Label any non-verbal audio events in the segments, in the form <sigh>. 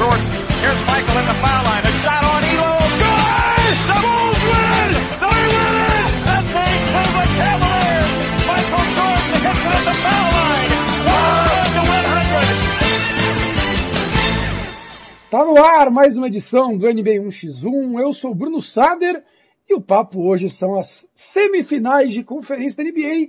short. Here's Michael in the foul line. A shot on Elo. Good! The Bulls win! They win! And they Cleveland Cavaliers. Michael Jordan hits it at the foul line. One to 100. Está no ar mais uma edição do NBA 1x1. Eu sou Bruno Sader e o papo hoje são as semifinais de conferência da NBA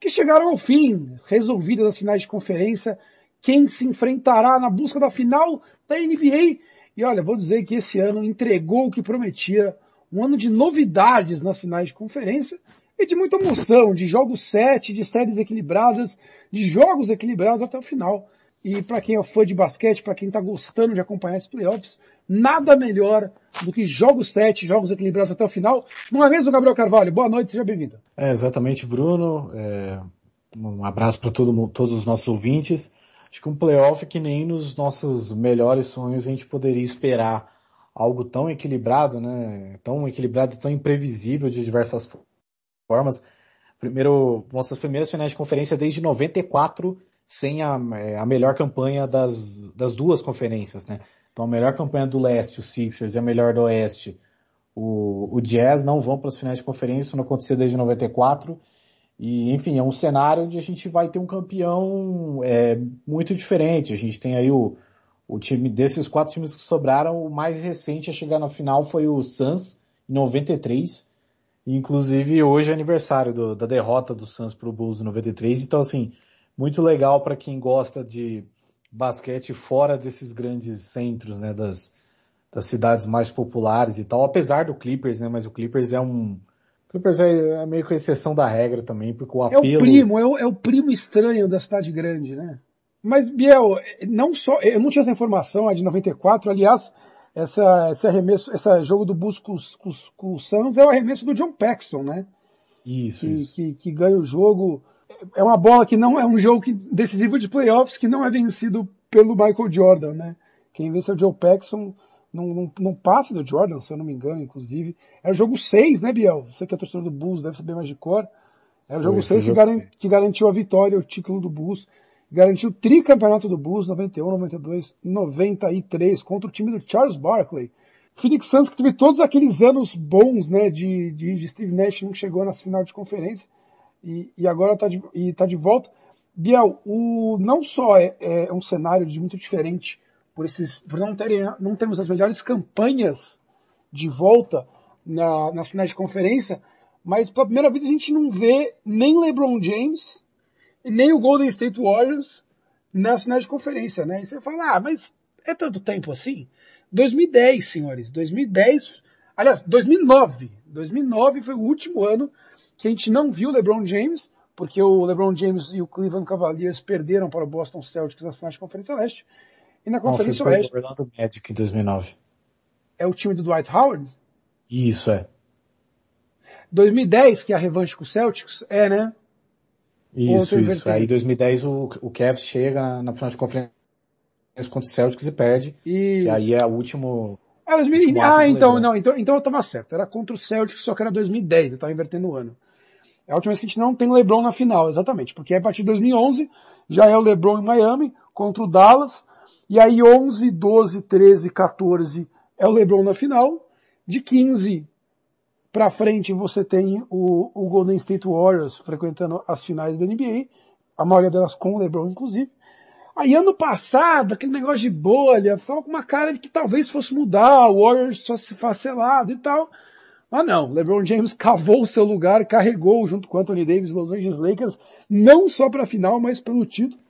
que chegaram ao fim, resolvidas as finais de conferência, quem se enfrentará na busca da final da NBA. E olha, vou dizer que esse ano entregou o que prometia, um ano de novidades nas finais de conferência e de muita emoção, de jogos 7, de séries equilibradas, de jogos equilibrados até o final. E para quem é fã de basquete, para quem está gostando de acompanhar esses playoffs, nada melhor do que jogos 7, jogos equilibrados até o final. Não é mesmo, Gabriel Carvalho? Boa noite, seja bem-vindo. É, exatamente, Bruno. É, um abraço para todo, todos os nossos ouvintes. Acho que um playoff que nem nos nossos melhores sonhos a gente poderia esperar algo tão equilibrado, né? Tão equilibrado, tão imprevisível de diversas formas. Primeiro, nossas primeiras finais de conferência desde 94 sem a, é, a melhor campanha das, das duas conferências, né? Então a melhor campanha do leste, o Sixers, e a melhor do oeste, o, o Jazz, não vão para as finais de conferência, isso não aconteceu desde 94. E, enfim, é um cenário onde a gente vai ter um campeão é, muito diferente. A gente tem aí o, o time desses quatro times que sobraram, o mais recente a chegar na final foi o Suns, em 93. E, inclusive, hoje é aniversário do, da derrota do Suns para o Bulls em 93. Então, assim, muito legal para quem gosta de basquete fora desses grandes centros, né, das, das cidades mais populares e tal, apesar do Clippers, né, mas o Clippers é um, Clippers é, é meio que a exceção da regra também, porque o apelo... É o primo, é o, é o primo estranho da cidade grande, né? Mas, Biel, não só, eu não tinha essa informação, a de 94, aliás, essa, esse arremesso, esse jogo do Bulls com, com, com o Suns é o arremesso do John Paxson, né? Isso, que, isso. Que, que ganha o jogo, é uma bola que não é um jogo decisivo de playoffs que não é vencido pelo Michael Jordan, né? Quem vence é o Joe Paxson, não, passa do Jordan, se eu não me engano, inclusive. Era o jogo 6, né, Biel? Você que é torcedor do Bulls, deve saber mais de cor. Era o jogo 6 que, garan que, garantiu a vitória, o título do Bulls. Garantiu o tricampeonato do Bulls, 91, 92, 93, contra o time do Charles Barkley. Phoenix Suns que teve todos aqueles anos bons, né, de, de, de Steve Nash, não chegou na final de conferência e, e agora está de, tá de volta. Biel, o, não só é, é, um cenário de muito diferente por, esses, por não, terem, não termos as melhores campanhas de volta na, nas finais de conferência, mas pela primeira vez a gente não vê nem LeBron James nem o Golden State Warriors nas finais de conferência, né? E você fala, ah, mas é tanto tempo assim? 2010, senhores, 2010, aliás, 2009, 2009 foi o último ano que a gente não viu LeBron James, porque o LeBron James e o Cleveland Cavaliers perderam para o Boston Celtics nas finais de Conferência Leste. E na Conferência Não, Oeste. O Orlando Magic em 2009. É o time do Dwight Howard? Isso, é. 2010, que é a revanche com o Celtics? É, né? Isso, isso. Aí em 2010 o, o Cavs chega na final de conferência contra o Celtics e perde. Isso. E aí é o último. Ah, 2000... ah então, não, então, então eu tava certo. Era contra o Celtics, só que era 2010, eu tava invertendo o ano. É a última vez que a gente não tem LeBron na final, exatamente. Porque a partir de 2011 já é o LeBron em Miami contra o Dallas. E aí 11, 12, 13, 14 é o LeBron na final. De 15 para frente você tem o, o, Golden State Warriors frequentando as finais da NBA. A maioria delas com o LeBron, inclusive. Aí ano passado, aquele negócio de bolha, ficava com uma cara de que talvez fosse mudar, o Warriors só se facelado e tal. Ah não, LeBron James <laughs> cavou o seu lugar, carregou junto com Anthony Davis Los Angeles Lakers, não só para a final, mas pelo título.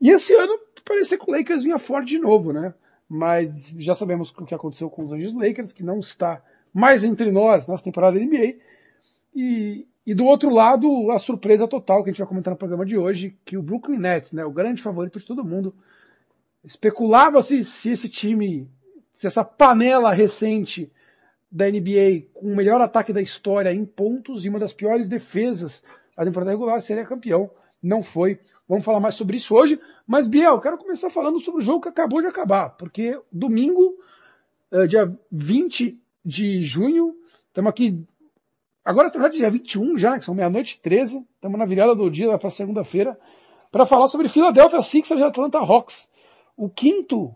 E esse ano parecia que o Lakers vinha forte de novo, né? Mas já sabemos o que aconteceu com os Angeles Lakers, que não está mais entre nós nessa temporada da NBA. E, e do outro lado, a surpresa total que a gente vai comentar no programa de hoje, que o Brooklyn Nets, né, o grande favorito de todo mundo, especulava-se se esse time, se essa panela recente da NBA com o melhor ataque da história em pontos e uma das piores defesas da temporada regular seria campeão. Não foi. Vamos falar mais sobre isso hoje. Mas, Biel, quero começar falando sobre o jogo que acabou de acabar. Porque domingo, eh, dia 20 de junho, estamos aqui. Agora, na verdade, dia 21 já, que são meia-noite e 13. Estamos na virada do dia para segunda-feira. Para falar sobre Philadelphia Sixers e Atlanta Hawks. O quinto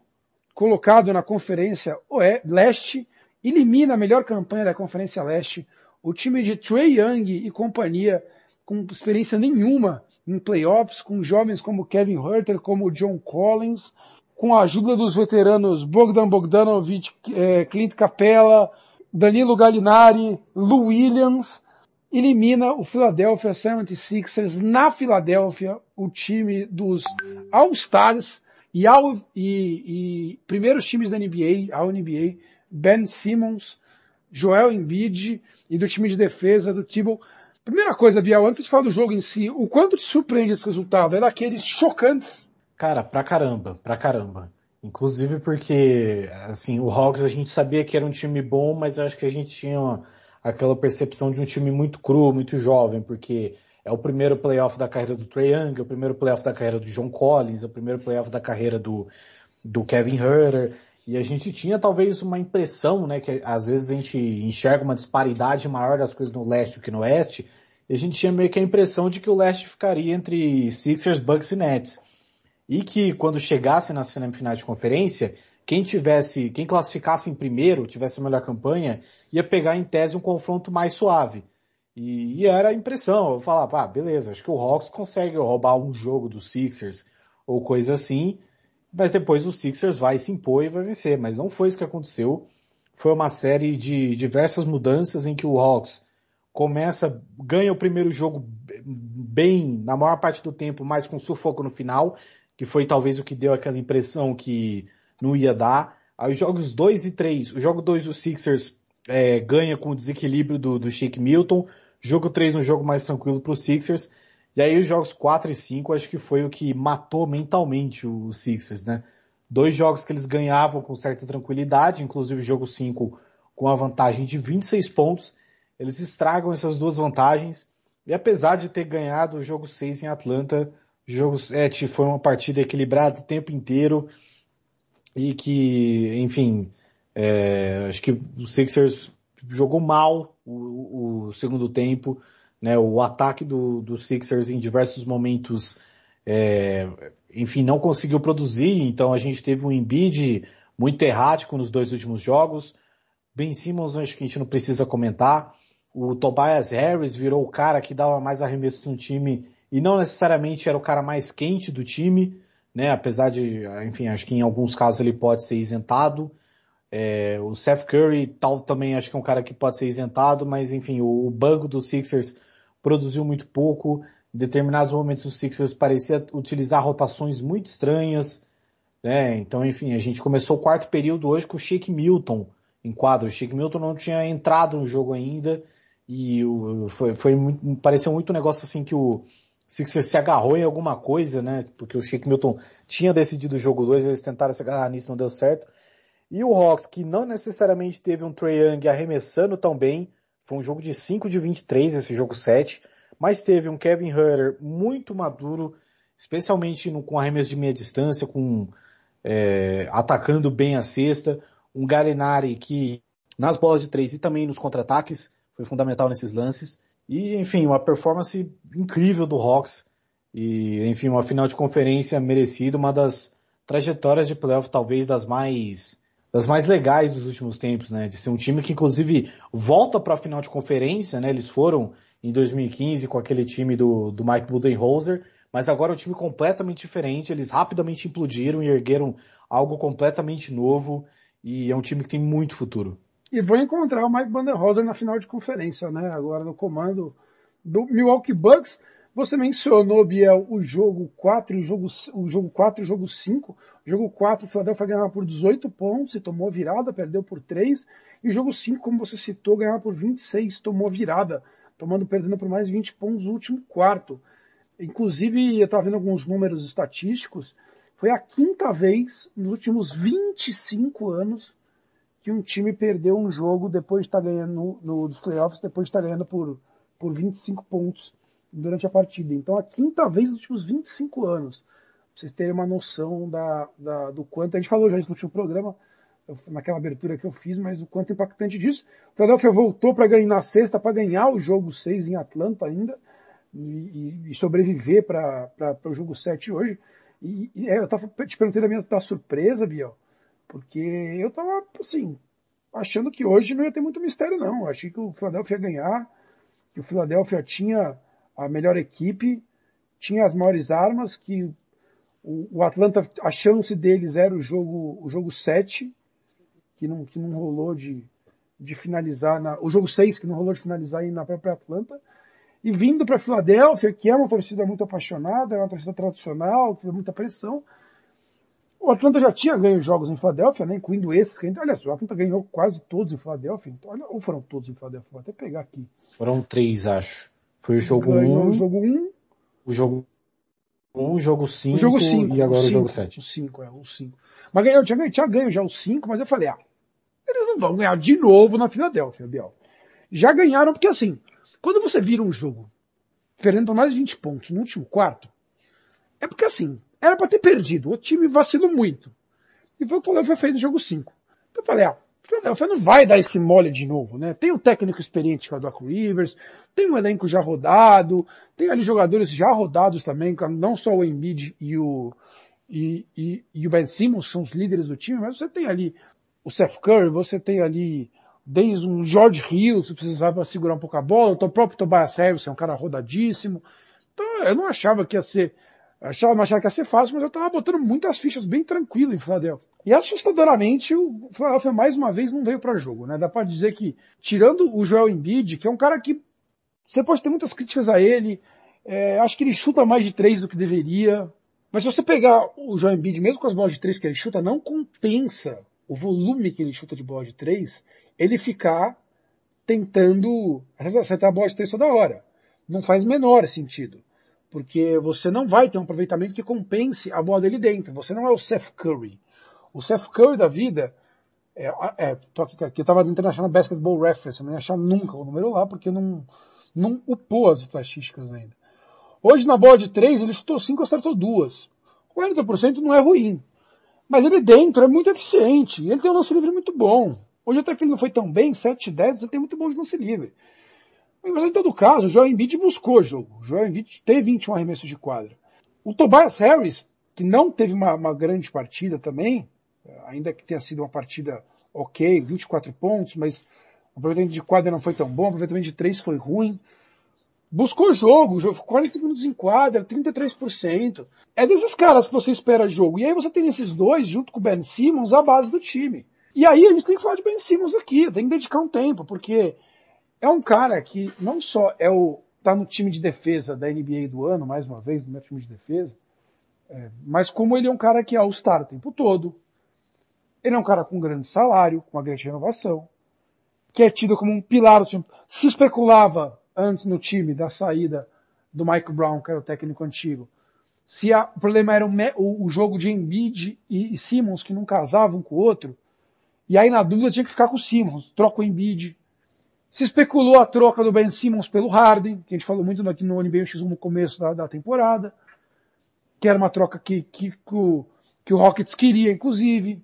colocado na Conferência Leste, elimina a melhor campanha da Conferência Leste, o time de Trey Young e companhia, com experiência nenhuma em playoffs, com jovens como Kevin Herter, como John Collins, com a ajuda dos veteranos Bogdan Bogdanovic, eh, Clint Capella, Danilo Gallinari, Lou Williams, elimina o Philadelphia 76ers na Filadélfia, o time dos All-Stars e, e, e, primeiros times da NBA, a NBA, Ben Simmons, Joel Embiid e do time de defesa do Thibault. Primeira coisa, Biel, antes de falar do jogo em si, o quanto te surpreende esse resultado? É daqueles chocantes Cara, pra caramba, pra caramba. Inclusive porque, assim, o Hawks a gente sabia que era um time bom, mas acho que a gente tinha uma, aquela percepção de um time muito cru, muito jovem, porque é o primeiro playoff da carreira do Trae Young, é o primeiro playoff da carreira do John Collins, é o primeiro playoff da carreira do, do Kevin Herter, e a gente tinha talvez uma impressão, né, que às vezes a gente enxerga uma disparidade maior das coisas no leste do que no oeste, e a gente tinha meio que a impressão de que o leste ficaria entre Sixers, Bucks e Nets e que quando chegasse nas semifinais de conferência, quem tivesse, quem classificasse em primeiro, tivesse a melhor campanha, ia pegar em tese um confronto mais suave. E, e era a impressão, eu falava, ah, beleza, acho que o Hawks consegue roubar um jogo dos Sixers, ou coisa assim, mas depois o Sixers vai se impor e vai vencer, mas não foi isso que aconteceu. Foi uma série de diversas mudanças em que o Hawks começa, ganha o primeiro jogo bem, na maior parte do tempo, mas com sufoco no final, que foi talvez o que deu aquela impressão que não ia dar. Aí os jogos 2 e 3, o jogo 2 do Sixers é, ganha com o desequilíbrio do, do Shake Milton, jogo 3 um jogo mais tranquilo para os Sixers, e aí os jogos 4 e 5 acho que foi o que matou mentalmente os Sixers, né? Dois jogos que eles ganhavam com certa tranquilidade, inclusive o jogo 5 com a vantagem de 26 pontos, eles estragam essas duas vantagens, e apesar de ter ganhado o jogo 6 em Atlanta, Jogo 7 foi uma partida equilibrada o tempo inteiro e que, enfim, é, acho que o Sixers jogou mal o, o, segundo tempo, né? O ataque do, do Sixers em diversos momentos, é, enfim, não conseguiu produzir, então a gente teve um Embiid muito errático nos dois últimos jogos. Ben Simmons, acho que a gente não precisa comentar. O Tobias Harris virou o cara que dava mais arremesso no time e não necessariamente era o cara mais quente do time, né? Apesar de, enfim, acho que em alguns casos ele pode ser isentado. É, o Seth Curry tal também acho que é um cara que pode ser isentado, mas enfim, o, o banco dos Sixers produziu muito pouco. Em determinados momentos os Sixers parecia utilizar rotações muito estranhas, né? Então, enfim, a gente começou o quarto período hoje com o Shake Milton em quadro. O Shake Milton não tinha entrado no jogo ainda e o, foi, foi muito, pareceu muito um negócio assim que o Sixers se agarrou em alguma coisa, né? Porque o Shake Milton tinha decidido o jogo 2, eles tentaram se agarrar nisso, não deu certo. E o Hawks, que não necessariamente teve um Trae Young arremessando tão bem, foi um jogo de 5 de 23, esse jogo 7, mas teve um Kevin Herter muito maduro, especialmente no, com arremesso de meia distância, com é, atacando bem a cesta, um Galinari que nas bolas de três e também nos contra-ataques foi fundamental nesses lances. E, enfim, uma performance incrível do Hawks. E, enfim, uma final de conferência merecida, uma das trajetórias de playoff talvez das mais das mais legais dos últimos tempos, né? De ser um time que inclusive volta para a final de conferência, né? Eles foram em 2015 com aquele time do, do Mike Budenholzer, mas agora é um time completamente diferente. Eles rapidamente implodiram e ergueram algo completamente novo e é um time que tem muito futuro. E vou encontrar o Mike Budenholzer na final de conferência, né? Agora no comando do Milwaukee Bucks. Você mencionou, Biel, o jogo 4 e o jogo, o jogo 4 e o jogo 5. O jogo 4, o Philadelphia ganhava por 18 pontos e tomou virada, perdeu por 3. E o jogo 5, como você citou, ganhava por 26, tomou virada, tomando, perdendo por mais 20 pontos no último quarto. Inclusive, eu estava vendo alguns números estatísticos, foi a quinta vez nos últimos 25 anos que um time perdeu um jogo depois de estar tá ganhando no, no, nos playoffs, depois de estar tá ganhando por, por 25 pontos durante a partida. Então, a quinta vez nos últimos 25 anos. Pra vocês terem uma noção da, da, do quanto. A gente falou já isso no último programa, naquela abertura que eu fiz, mas o quanto impactante disso. O Philadelphia voltou para ganhar na sexta, para ganhar o jogo 6 em Atlanta ainda, e, e sobreviver para o jogo 7 hoje. E, e é, eu estava te perguntando a minha da surpresa, Biel Porque eu tava, assim, achando que hoje não ia ter muito mistério, não. Eu achei que o Philadelphia ia ganhar, que o Philadelphia tinha a melhor equipe, tinha as maiores armas, que o, Atlanta, a chance deles era o jogo, o jogo 7, que não, que não rolou de, de finalizar na, o jogo 6 que não rolou de finalizar aí na própria Atlanta. E vindo para Filadélfia, que é uma torcida muito apaixonada, é uma torcida tradicional, que tem muita pressão. O Atlanta já tinha ganho jogos em Filadélfia, né, incluindo esses. Que, aliás, o Atlanta ganhou quase todos em Filadélfia. Então, olha, ou foram todos em Filadélfia? Vou até pegar aqui. Foram três, acho. Foi o jogo 1. Um, o jogo 1. Um, o jogo 1, o jogo 5 o jogo cinco, e agora o, cinco, jogo 7. O 5, é, o 5. Mas ganhou, tinha, tinha ganho já o 5, mas eu falei, ah, eles não vão ganhar de novo na Filadélfia, Biel. Já ganharam porque assim, quando você vira um jogo perdendo por mais de 20 pontos no último quarto, é porque assim, era para ter perdido. O time vacilou muito. E foi o que o Philadelphia fez no jogo 5. Eu falei, ah, o Philadelphia não vai dar esse mole de novo, né? Tem um técnico experiente que é o Doc Rivers, tem um elenco já rodado, tem ali jogadores já rodados também, não só o Embiid e o, e, e, e o Ben Simmons, são os líderes do time, mas você tem ali o Seth Curry, você tem ali desde um George Hill, se precisava segurar um pouco a bola, o próprio Tobias Harris é um cara rodadíssimo. Então eu não achava que ia ser, achava, não achava que ia ser fácil, mas eu estava botando muitas fichas bem tranquilo em Philadelphia. E assustadoramente o Philadelphia mais uma vez não veio para jogo, né? Dá para dizer que, tirando o Joel Embiid, que é um cara que você pode ter muitas críticas a ele, é, acho que ele chuta mais de três do que deveria, mas se você pegar o Joel Embiid, mesmo com as bolas de três que ele chuta, não compensa o volume que ele chuta de bola de três, ele ficar tentando acertar a bola de três toda hora. Não faz menor sentido. Porque você não vai ter um aproveitamento que compense a bola dele dentro. Você não é o Seth Curry. O Seth Curry da vida, é, é tô aqui, aqui eu estava no International Basketball Reference, eu não ia achar nunca o número lá, porque não, não upou as estatísticas ainda. Hoje na bola de três ele chutou cinco, acertou duas. 40% não é ruim. Mas ele dentro é muito eficiente. Ele tem um lance livre muito bom. Hoje até que ele não foi tão bem, 7 10, ele tem muito bom de lance livre. Mas em todo caso, o Joel Embiid buscou o jogo. O Joel Embiid teve 21 arremessos de quadra. O Tobias Harris, que não teve uma, uma grande partida também, ainda que tenha sido uma partida ok, 24 pontos, mas o aproveitamento de quadra não foi tão bom, o aproveitamento de 3 foi ruim buscou jogo, 40 minutos em quadra, 33%. É desses caras que você espera jogo. E aí você tem esses dois, junto com o Ben Simmons, a base do time. E aí a gente tem que falar de Ben Simmons aqui, tem que dedicar um tempo, porque é um cara que não só é o tá no time de defesa da NBA do ano, mais uma vez, no meu time de defesa, é, mas como ele é um cara que é All-Star o tempo todo, ele é um cara com um grande salário, com uma grande renovação, que é tido como um pilar do time. Se especulava antes no time da saída do Mike Brown, que era o técnico antigo, se a, o problema era o, o, jogo de Embiid e, e Simmons que não casavam um com o outro, e aí na dúvida tinha que ficar com o Simmons, troca o Embiid. Se especulou a troca do Ben Simmons pelo Harden, que a gente falou muito aqui no NBA X1 no começo da, da, temporada, que era uma troca que, que, que, o, que o Rockets queria, inclusive.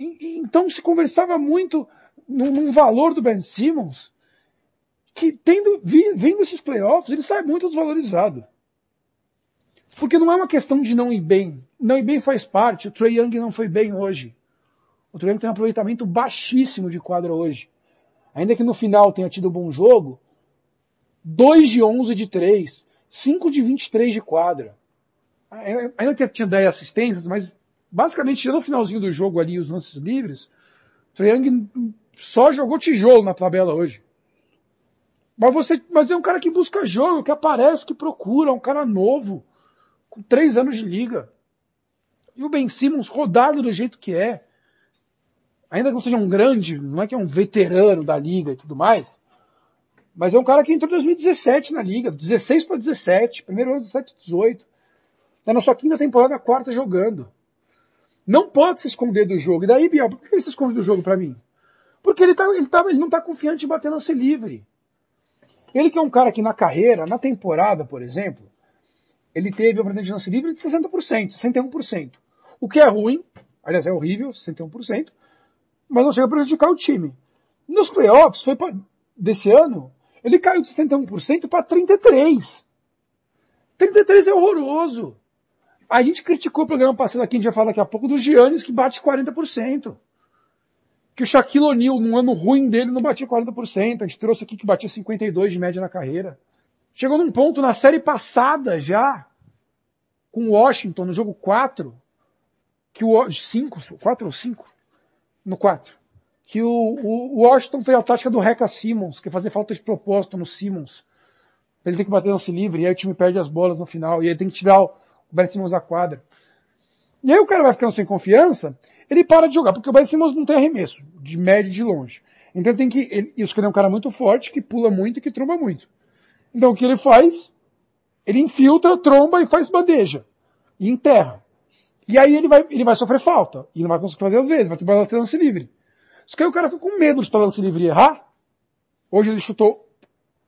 Então se conversava muito num, num valor do Ben Simmons que tendo, vindo esses playoffs, ele sai muito desvalorizado. Porque não é uma questão de não ir bem. Não ir bem faz parte. O Trey Young não foi bem hoje. O Trey Young tem um aproveitamento baixíssimo de quadra hoje. Ainda que no final tenha tido um bom jogo, 2 de 11 de 3, 5 de 23 de quadra. Ainda que tinha 10 assistências, mas basicamente no finalzinho do jogo ali, os lances livres, o Young só jogou tijolo na tabela hoje. Mas você, mas é um cara que busca jogo, que aparece, que procura, um cara novo, com três anos de liga. E o Ben Simmons rodado do jeito que é. Ainda que não seja um grande, não é que é um veterano da liga e tudo mais. Mas é um cara que entrou em 2017 na liga, 16 para 17, primeiro ano 17 18. Tá na sua quinta temporada, quarta jogando. Não pode se esconder do jogo. E daí, Biel, por que ele se esconde do jogo para mim? Porque ele, tá, ele, tá, ele não está confiante em bater lance livre. Ele que é um cara que na carreira, na temporada, por exemplo, ele teve uma de lance livre de 60%, 61%. O que é ruim, aliás, é horrível, 61%, mas não chega a prejudicar o time. Nos playoffs, foi pra, desse ano, ele caiu de 61% para 33%. 33% é horroroso. A gente criticou o programa passado aqui, a gente vai falar daqui a pouco, do Giannis que bate 40%. Que o Shaquille O'Neal, num ano ruim dele, não batia 40%. A gente trouxe aqui que batia 52% de média na carreira. Chegou num ponto na série passada já, com o Washington, no jogo 4, que o 5, 4 ou 5? No 4. Que o, o, Washington fez a tática do Reca Simmons, que é fazer falta de propósito no Simmons. Ele tem que bater lance livre, e aí o time perde as bolas no final, e aí tem que tirar o Ben Simmons da quadra. E aí o cara vai ficando sem confiança, ele para de jogar, porque o Ben Simmons não tem arremesso, de médio e de longe. Então tem que, ele, isso que ele é um cara muito forte, que pula muito e que tromba muito. Então o que ele faz? Ele infiltra, tromba e faz bandeja. E enterra. E aí ele vai, ele vai sofrer falta. E não vai conseguir fazer às vezes, vai ter que lance livre. Só que aí o cara fica com medo de estar lance livre e errar. Hoje ele chutou,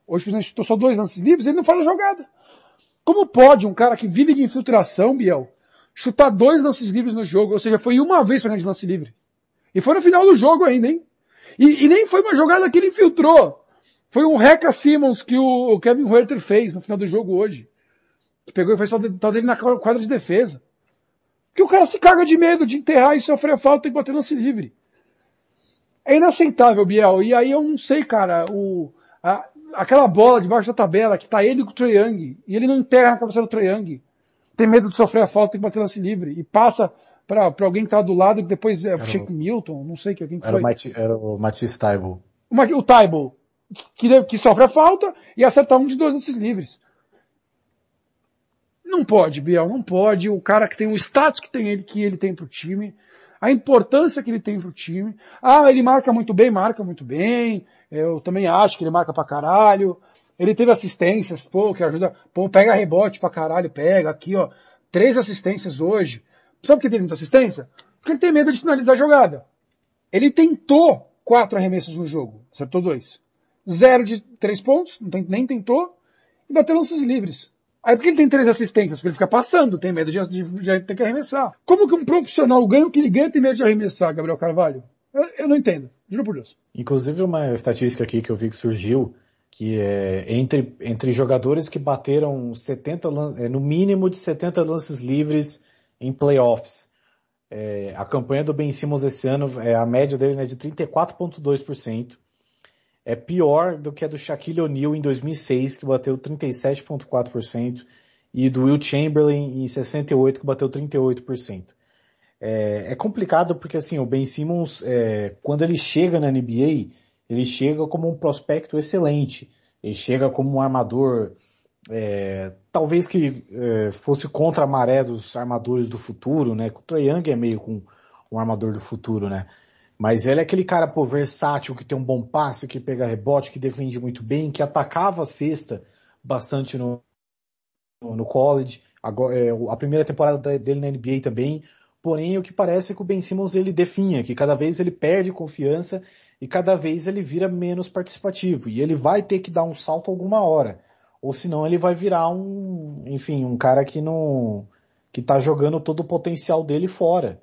hoje ele chutou só dois lances livres, ele não faz a jogada. Como pode um cara que vive de infiltração, Biel, chutar dois lances livres no jogo? Ou seja, foi uma vez para de lance livre. E foi no final do jogo ainda, hein? E, e, nem foi uma jogada que ele infiltrou. Foi um Reca Simmons que o Kevin Huerter fez no final do jogo hoje. Que pegou e fez tal dele na quadra de defesa. Que o cara se caga de medo de enterrar e sofrer falta e bater lance livre. É inaceitável, Biel. E aí eu não sei, cara, o, a, aquela bola debaixo da tabela que tá ele com o Trae Young, e ele não enterra na cabeça do Trae Young. Tem medo de sofrer a falta e bater lance livre. E passa para alguém que tá do lado, que depois é o Shake Milton, não sei que alguém que era foi. O era o Matisse Taibo. O, o Taibo que, que sofre a falta e acertar um de dois lances livres. Não pode, Biel, não pode. O cara que tem o status que tem ele, que ele tem pro time, a importância que ele tem pro time. Ah, ele marca muito bem, marca muito bem. Eu também acho que ele marca pra caralho. Ele teve assistências, pô, que ajuda, pô, pega rebote pra caralho, pega aqui, ó. Três assistências hoje. Sabe por que tem muita assistência? Porque ele tem medo de finalizar a jogada. Ele tentou quatro arremessos no jogo, acertou dois. Zero de três pontos, nem tentou, e bateu lances livres. Aí por que ele tem três assistências? Porque ele fica passando, tem medo de, de, de, ter que arremessar. Como que um profissional ganha o que ele ganha tem medo de arremessar, Gabriel Carvalho? Eu, eu, não entendo, juro por Deus. Inclusive uma estatística aqui que eu vi que surgiu, que é entre, entre jogadores que bateram 70, é, no mínimo de 70 lances livres em playoffs. É, a campanha do Ben Simmons esse ano, é, a média dele é de 34,2% é pior do que a do Shaquille O'Neal em 2006, que bateu 37,4%, e do Will Chamberlain em 68, que bateu 38%. É, é complicado porque assim, o Ben Simmons, é, quando ele chega na NBA, ele chega como um prospecto excelente. Ele chega como um armador, é, talvez que é, fosse contra a maré dos armadores do futuro, né? O Trae Young é meio com um armador do futuro, né? Mas ele é aquele cara, pô, versátil, que tem um bom passe, que pega rebote, que defende muito bem, que atacava a cesta bastante no, no college. Agora, é, a primeira temporada dele na NBA também. Porém, o que parece é que o Ben Simmons ele definha, que cada vez ele perde confiança e cada vez ele vira menos participativo. E ele vai ter que dar um salto alguma hora. Ou senão ele vai virar um, enfim, um cara que não, que tá jogando todo o potencial dele fora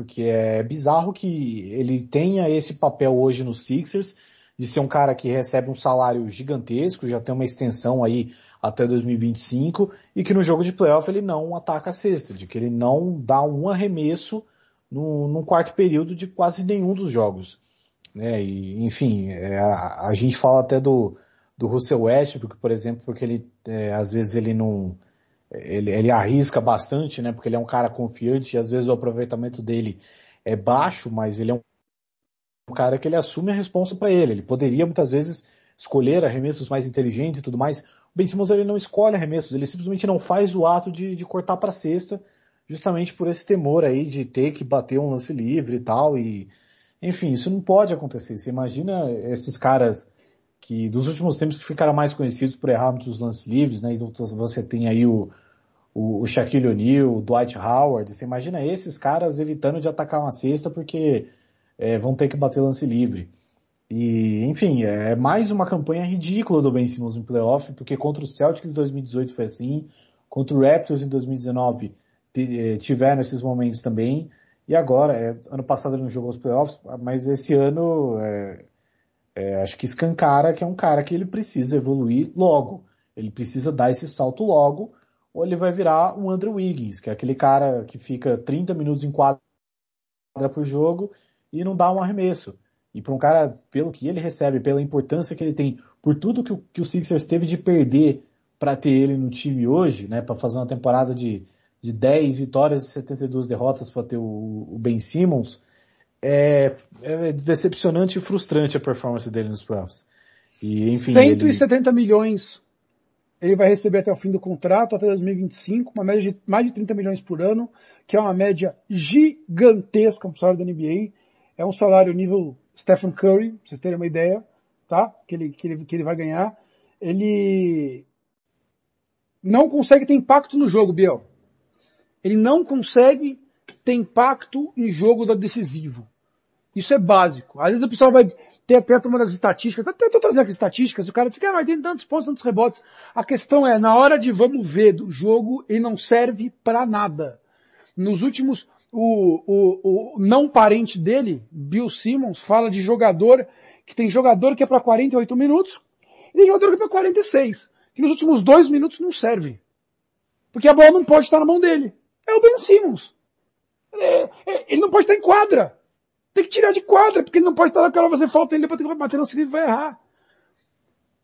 porque é bizarro que ele tenha esse papel hoje no Sixers, de ser um cara que recebe um salário gigantesco, já tem uma extensão aí até 2025, e que no jogo de playoff ele não ataca a cesta, de que ele não dá um arremesso no, num quarto período de quase nenhum dos jogos. Né? E, enfim, é, a, a, gente fala até do, do Russell Westbrook, por exemplo, porque ele, é, às vezes ele não, ele, ele arrisca bastante, né? Porque ele é um cara confiante e às vezes o aproveitamento dele é baixo, mas ele é um cara que ele assume a responsa para ele. Ele poderia muitas vezes escolher arremessos mais inteligentes e tudo mais. Ben Simmons ele não escolhe arremessos, ele simplesmente não faz o ato de, de cortar para cesta, justamente por esse temor aí de ter que bater um lance livre e tal. E enfim, isso não pode acontecer. Você imagina esses caras que dos últimos tempos que ficaram mais conhecidos por errar muitos lances livres, né? Então você tem aí o, o, o Shaquille O'Neal, o Dwight Howard, você imagina esses caras evitando de atacar uma cesta porque é, vão ter que bater lance livre. E, enfim, é mais uma campanha ridícula do Ben Simmons em playoff, porque contra o Celtics em 2018 foi assim, contra o Raptors em 2019 é, tiveram esses momentos também, e agora, é, ano passado ele não jogou os playoffs, mas esse ano é, é, acho que escancara que é um cara que ele precisa evoluir logo. Ele precisa dar esse salto logo, ou ele vai virar um Andrew Wiggins, que é aquele cara que fica 30 minutos em quadra por jogo e não dá um arremesso. E para um cara, pelo que ele recebe, pela importância que ele tem, por tudo que o, que o Sixers teve de perder para ter ele no time hoje, né, para fazer uma temporada de, de 10 vitórias e 72 derrotas para ter o, o Ben Simmons, é, é, decepcionante e frustrante a performance dele nos playoffs. E, enfim, 170 ele... milhões ele vai receber até o fim do contrato, até 2025, uma média de mais de 30 milhões por ano, que é uma média gigantesca para o salário da NBA. É um salário nível Stephen Curry, pra vocês terem uma ideia, tá? Que ele, que ele, que ele vai ganhar. Ele não consegue ter impacto no jogo, Biel. Ele não consegue ter impacto em jogo da decisivo. Isso é básico. Às vezes o pessoal vai ter até uma das estatísticas, até estou trazendo aqui estatísticas, o cara fica, ah, mas tem tantos pontos, tantos rebotes. A questão é, na hora de vamos ver do jogo, ele não serve para nada. Nos últimos, o, o, o não parente dele, Bill Simmons, fala de jogador, que tem jogador que é para 48 minutos, e tem jogador que é para 46, que nos últimos dois minutos não serve. Porque a bola não pode estar na mão dele. É o Ben Simmons. É, é, ele não pode estar em quadra. Tem que tirar de quadra, porque ele não pode estar naquela fazer falta ele depois tem que bater no cilindro e vai errar.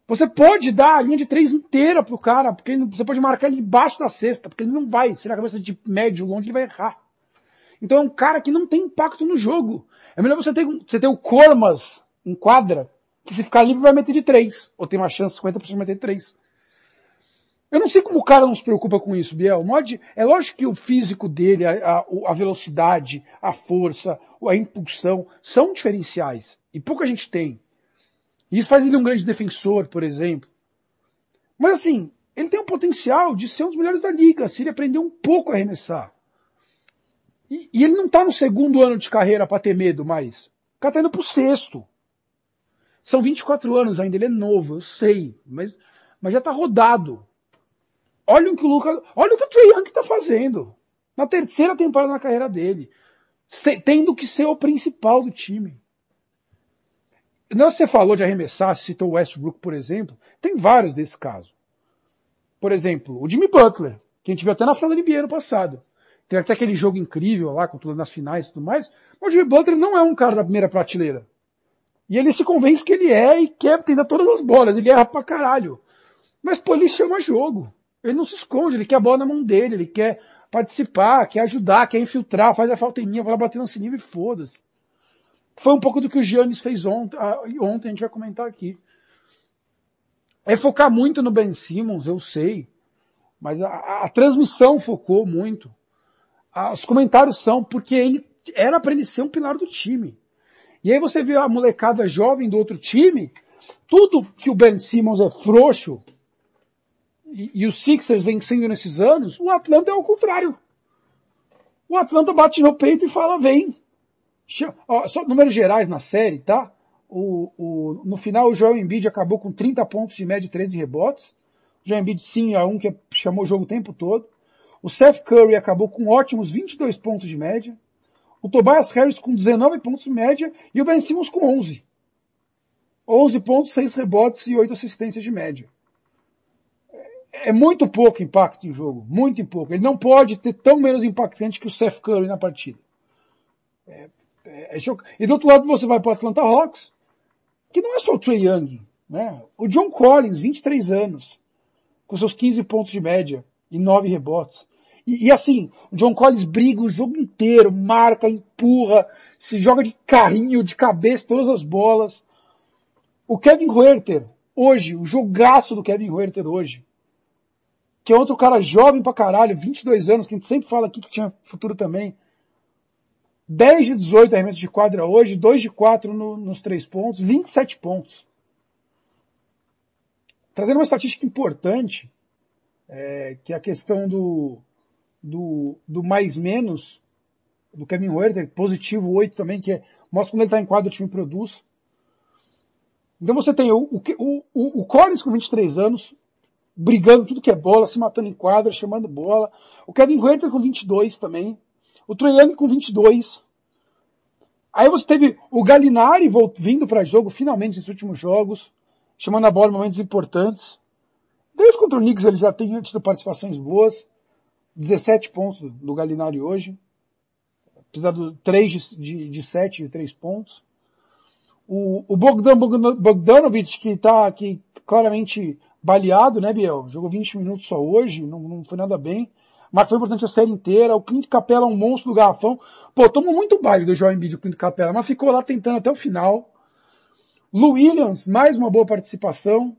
Você pode dar a linha de três inteira pro cara, porque você pode marcar ele embaixo da cesta, porque ele não vai, se na cabeça de médio, longe, ele vai errar. Então é um cara que não tem impacto no jogo. É melhor você ter, você ter o Cormas em quadra, que se ficar livre vai meter de três, ou tem uma chance 50% de meter de três. Eu não sei como o cara não se preocupa com isso, Biel. Mod, é lógico que o físico dele, a, a, a, velocidade, a força, a impulsão são diferenciais. E pouca gente tem. E isso faz ele um grande defensor, por exemplo. Mas assim, ele tem o potencial de ser um dos melhores da liga, se ele aprender um pouco a arremessar. E, e ele não está no segundo ano de carreira para ter medo mais. O cara está indo pro sexto. São 24 anos ainda, ele é novo, eu sei, mas, mas já está rodado. Olha o que o Lucas, olha o que o Trey Young está fazendo. Na terceira temporada na carreira dele. Tendo que ser o principal do time. Não, você falou de arremessar, citou o Westbrook, por exemplo. Tem vários desse caso. Por exemplo, o Jimmy Butler, que a gente viu até na final da NBA ano passado. Tem até aquele jogo incrível lá, com tudo nas finais e tudo mais. O Jimmy Butler não é um cara da primeira prateleira. E ele se convence que ele é e quer tentar todas as bolas. Ele erra pra caralho. Mas, pô, ele chama jogo. Ele não se esconde, ele quer a bola na mão dele, ele quer participar, quer ajudar, quer infiltrar, faz a falta em mim, vai lá bater no nível e foda-se. Foi um pouco do que o Giannis fez ontem, ontem, a gente vai comentar aqui. É focar muito no Ben Simmons, eu sei, mas a, a, a transmissão focou muito. Os comentários são porque ele era para ele ser um pilar do time. E aí você vê a molecada jovem do outro time, tudo que o Ben Simmons é frouxo, e, e os Sixers vencendo nesses anos, o Atlanta é o contrário. O Atlanta bate no peito e fala, vem. Ó, só números gerais na série, tá? O, o, no final o Joel Embiid acabou com 30 pontos de média e 13 rebotes. O Joel Embiid sim é um que chamou o jogo o tempo todo. O Seth Curry acabou com ótimos 22 pontos de média. O Tobias Harris com 19 pontos de média e o Ben Simmons com 11. 11 pontos, 6 rebotes e 8 assistências de média é muito pouco impacto em jogo, muito pouco. Ele não pode ter tão menos impactante que o Seth Curry na partida. É, é, é e do outro lado você vai para o Atlanta Hawks, que não é só o Trey Young, né? O John Collins, 23 anos, com seus 15 pontos de média e 9 rebotes. E, e, assim, o John Collins briga o jogo inteiro, marca, empurra, se joga de carrinho, de cabeça, todas as bolas. O Kevin Huerter, hoje, o jogaço do Kevin Huerter hoje, que é outro cara jovem pra caralho, 22 anos, que a gente sempre fala aqui que tinha futuro também. 10 de 18 arremessos de quadra hoje, 2 de 4 no, nos 3 pontos, 27 pontos. Trazendo uma estatística importante, é, que é a questão do, do, do mais menos, do Kevin Werther, positivo 8 também, que é, mostra quando ele está em quadro o time produz. Então você tem o, o, o, o Collins com 23 anos, brigando tudo que é bola, se matando em quadra, chamando bola. O Kevin Huerter com 22 também. O Troiani com 22. Aí você teve o Galinari vindo para jogo finalmente nesses últimos jogos, chamando a bola em momentos importantes. Desde contra o Knicks ele já tem tido participações boas. 17 pontos do Galinari hoje. Apesar do 3 de, de, de 7 e 3 pontos. O, o Bogdan Bogdanovic, que está aqui claramente baleado, né, Biel? Jogou 20 minutos só hoje, não, não foi nada bem. Mas foi importante a série inteira. O Clint Capela é um monstro do garrafão. Pô, tomou muito baile do João Embiid, o Clint Capela, mas ficou lá tentando até o final. Lu Williams, mais uma boa participação.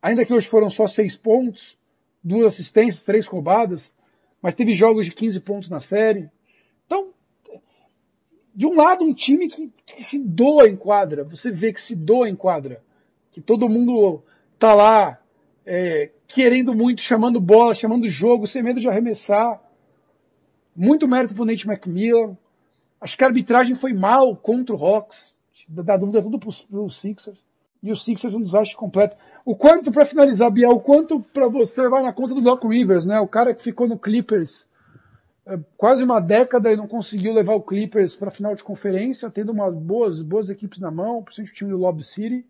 Ainda que hoje foram só seis pontos, duas assistências, três roubadas, mas teve jogos de 15 pontos na série. Então, de um lado, um time que, que se doa em quadra. Você vê que se doa em quadra. Que todo mundo tá lá é, querendo muito, chamando bola, chamando jogo, sem medo de arremessar. Muito mérito pro Nate McMillan. Acho que a arbitragem foi mal contra o Hawks. Da dúvida tudo pro, pro Sixers. E o Sixers um desastre completo. O quanto, para finalizar, Biel, o quanto para você vai na conta do Doc Rivers, né? O cara que ficou no Clippers é, quase uma década e não conseguiu levar o Clippers para final de conferência, tendo umas boas, boas equipes na mão, principalmente o time do Lob City,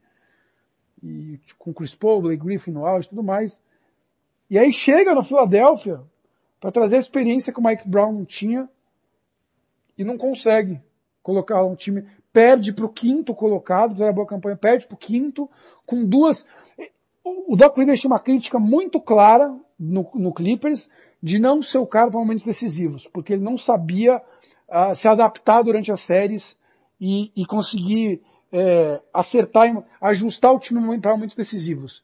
e com Chris Paul, Blake Griffin no auge e tudo mais. E aí chega no Philadelphia para trazer a experiência que o Mike Brown não tinha e não consegue colocar um time. Perde para o quinto colocado, fizeram a boa campanha, perde para o quinto, com duas. O Doc Rivers tinha uma crítica muito clara no, no Clippers de não ser o cara para momentos decisivos, porque ele não sabia uh, se adaptar durante as séries e, e conseguir é, acertar, ajustar o time para momentos decisivos.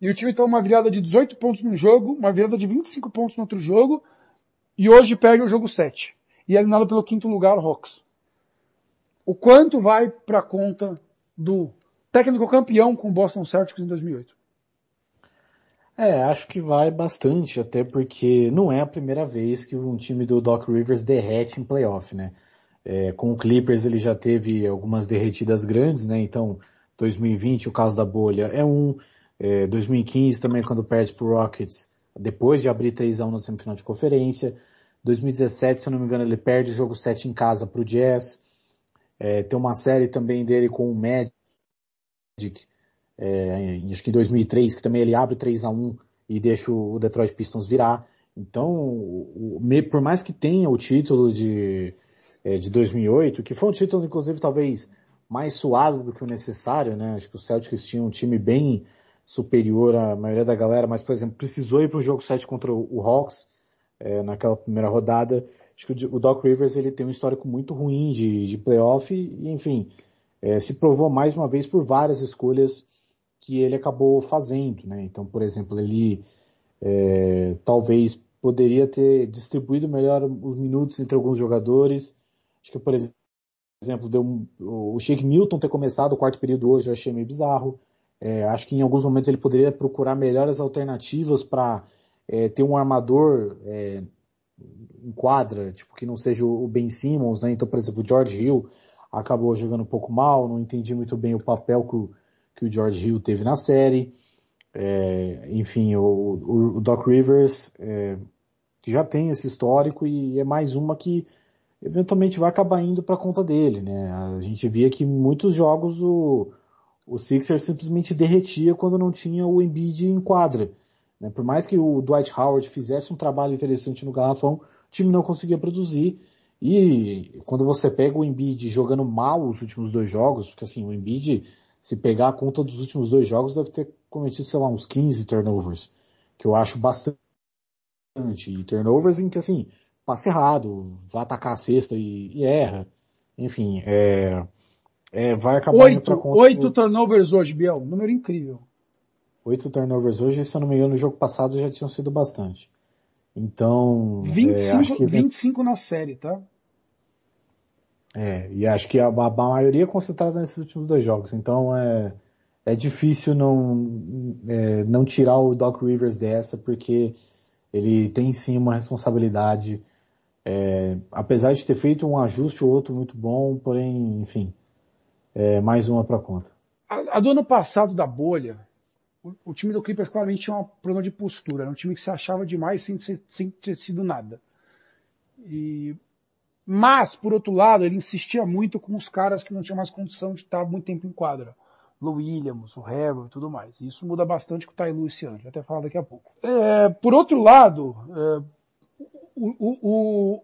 E o time toma uma virada de 18 pontos num jogo, uma virada de 25 pontos no outro jogo, e hoje perde o jogo 7. E é eliminado pelo quinto lugar, o Hawks. O quanto vai para conta do técnico campeão com o Boston Celtics em 2008? É, acho que vai bastante, até porque não é a primeira vez que um time do Doc Rivers derrete em playoff, né? É, com o Clippers ele já teve algumas derretidas grandes, né? Então, 2020, o caso da bolha é um, é, 2015 também quando perde pro Rockets, depois de abrir 3 a 1 na semifinal de conferência. 2017, se eu não me engano, ele perde o jogo 7 em casa pro Jazz. É, tem uma série também dele com o Magic, é, acho que em 2003, que também ele abre 3 a 1 e deixa o Detroit Pistons virar. Então, o, por mais que tenha o título de, é, de 2008, que foi um título, inclusive, talvez mais suado do que o necessário, né? Acho que o Celtics tinha um time bem superior à maioria da galera, mas, por exemplo, precisou ir para o jogo 7 contra o Hawks, é, naquela primeira rodada. Acho que o Doc Rivers ele tem um histórico muito ruim de, de playoff e, enfim, é, se provou mais uma vez por várias escolhas que ele acabou fazendo, né? Então, por exemplo, ele é, talvez poderia ter distribuído melhor os minutos entre alguns jogadores, Acho que, por exemplo, deu um, o Shake Milton ter começado o quarto período hoje eu achei meio bizarro. É, acho que em alguns momentos ele poderia procurar melhores alternativas para é, ter um armador é, em quadra, tipo, que não seja o Ben Simmons, né? Então, por exemplo, o George Hill acabou jogando um pouco mal, não entendi muito bem o papel que o, que o George Hill teve na série. É, enfim, o, o, o, Doc Rivers é, já tem esse histórico e é mais uma que eventualmente vai acabar indo para conta dele, né? A gente via que muitos jogos o, o Sixers simplesmente derretia quando não tinha o Embiid em quadra. Né? Por mais que o Dwight Howard fizesse um trabalho interessante no garrafão, o time não conseguia produzir. E quando você pega o Embiid jogando mal os últimos dois jogos, porque assim, o Embiid, se pegar a conta dos últimos dois jogos, deve ter cometido, sei lá, uns 15 turnovers, que eu acho bastante. E turnovers em que assim, passe errado, vai atacar a cesta e, e erra. Enfim, é, é, vai acabar oito, Oito do... turnovers hoje, Biel. Número incrível. Oito turnovers hoje, se eu não me engano, no jogo passado já tinham sido bastante. Então. 25, é, acho que 25 na série, tá? É, e acho que a, a, maioria é concentrada nesses últimos dois jogos. Então é, é difícil não, é, não tirar o Doc Rivers dessa, porque ele tem sim uma responsabilidade é, apesar de ter feito um ajuste ou outro muito bom, porém, enfim, é, mais uma para conta. A, a, do ano passado da bolha, o, time do Clippers claramente tinha um problema de postura. Era um time que se achava demais sem, sem ter sido nada. E, mas, por outro lado, ele insistia muito com os caras que não tinham mais condição de estar muito tempo em quadra. Lou Williams, o Harrell e tudo mais. Isso muda bastante com o Lue esse ano, até falar daqui a pouco. É, por outro lado, é, o, o,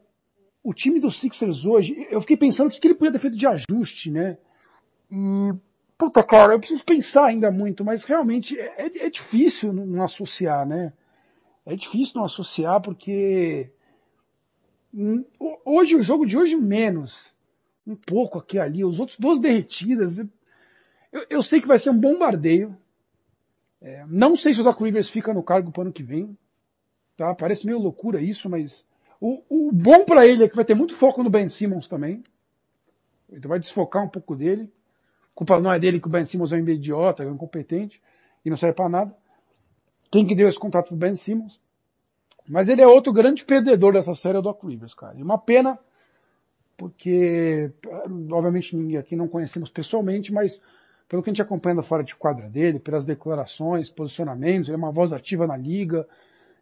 o, time dos Sixers hoje, eu fiquei pensando o que, que ele podia ter feito de ajuste, né? E, puta cara, eu preciso pensar ainda muito, mas realmente é, é, é difícil não associar, né? É difícil não associar porque hum, hoje o jogo de hoje menos um pouco aqui ali, os outros duas derretidas, eu, eu sei que vai ser um bombardeio. É, não sei se o Doc Rivers fica no cargo para o ano que vem. Tá? Parece meio loucura isso, mas o, o bom para ele é que vai ter muito foco no Ben Simmons também. Então vai desfocar um pouco dele. Culpa não é dele que o Ben Simmons é um idiota, é um incompetente e não serve para nada. Quem que deu esse contato pro Ben Simmons? Mas ele é outro grande perdedor dessa série, é o Doc Rivers, cara. E uma pena, porque, obviamente, ninguém aqui não conhecemos pessoalmente, mas pelo que a gente acompanha fora de quadra dele, pelas declarações, posicionamentos, ele é uma voz ativa na liga,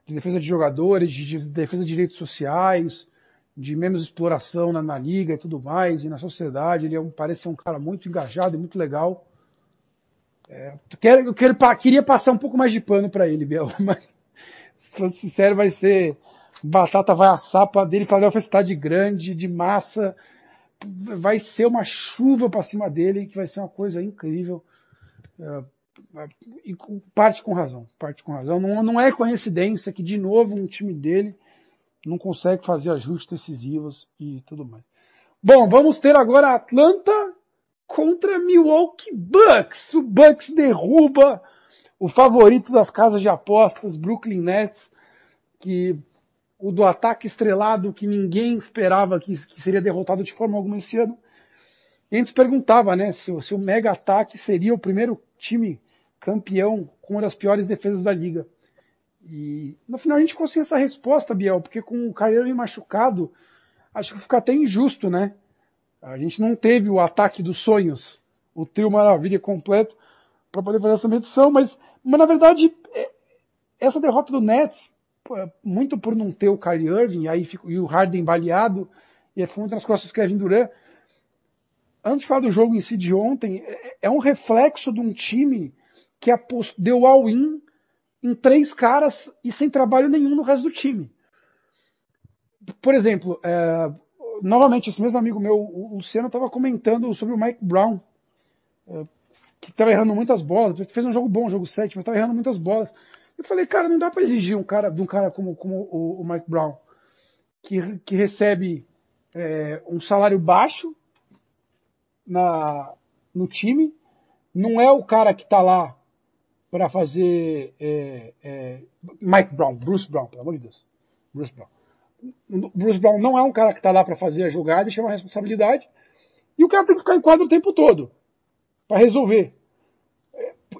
de defesa de jogadores, de defesa de direitos sociais, de menos exploração na, na liga e tudo mais, e na sociedade. Ele é um, parece ser um cara muito engajado e muito legal. É, eu, quero, eu quero, queria passar um pouco mais de pano para ele, Biel, <laughs> mas se for sincero, vai ser batata vai assar para dele fazer uma cidade grande, de massa, vai ser uma chuva para cima dele, que vai ser uma coisa incrível. É, e parte com razão, parte com razão. Não, não é coincidência que, de novo, um time dele não consegue fazer ajustes decisivos e tudo mais. Bom, vamos ter agora Atlanta contra Milwaukee Bucks. O Bucks derruba o favorito das casas de apostas, Brooklyn Nets, que o do ataque estrelado que ninguém esperava que, que seria derrotado de forma alguma esse ano. E a gente perguntava, né, se, se o mega ataque seria o primeiro time campeão com uma das piores defesas da liga. E no final a gente conseguiu essa resposta, Biel, porque com o Kyrie machucado, acho que fica até injusto, né? A gente não teve o ataque dos sonhos, o trio maravilha completo para poder fazer essa medição, mas, mas na verdade é, essa derrota do Nets muito por não ter o Kyrie Irving, aí e o Harden baleado, e é fundo nas costas do Kevin Durant. Antes de falar do jogo em si de ontem, é, é um reflexo de um time que deu all-in em três caras e sem trabalho nenhum no resto do time. Por exemplo, é, novamente, esse mesmo amigo meu, o Luciano, estava comentando sobre o Mike Brown, é, que estava errando muitas bolas, fez um jogo bom, um jogo 7, mas estava errando muitas bolas. Eu falei, cara, não dá para exigir um cara, de um cara como, como o, o Mike Brown, que, que recebe é, um salário baixo na, no time, não é o cara que está lá para fazer é, é, Mike Brown, Bruce Brown, pelo amor de Deus, Bruce Brown. Bruce Brown não é um cara que está lá para fazer a jogada e chama a responsabilidade, e o cara tem que ficar em quadro o tempo todo para resolver.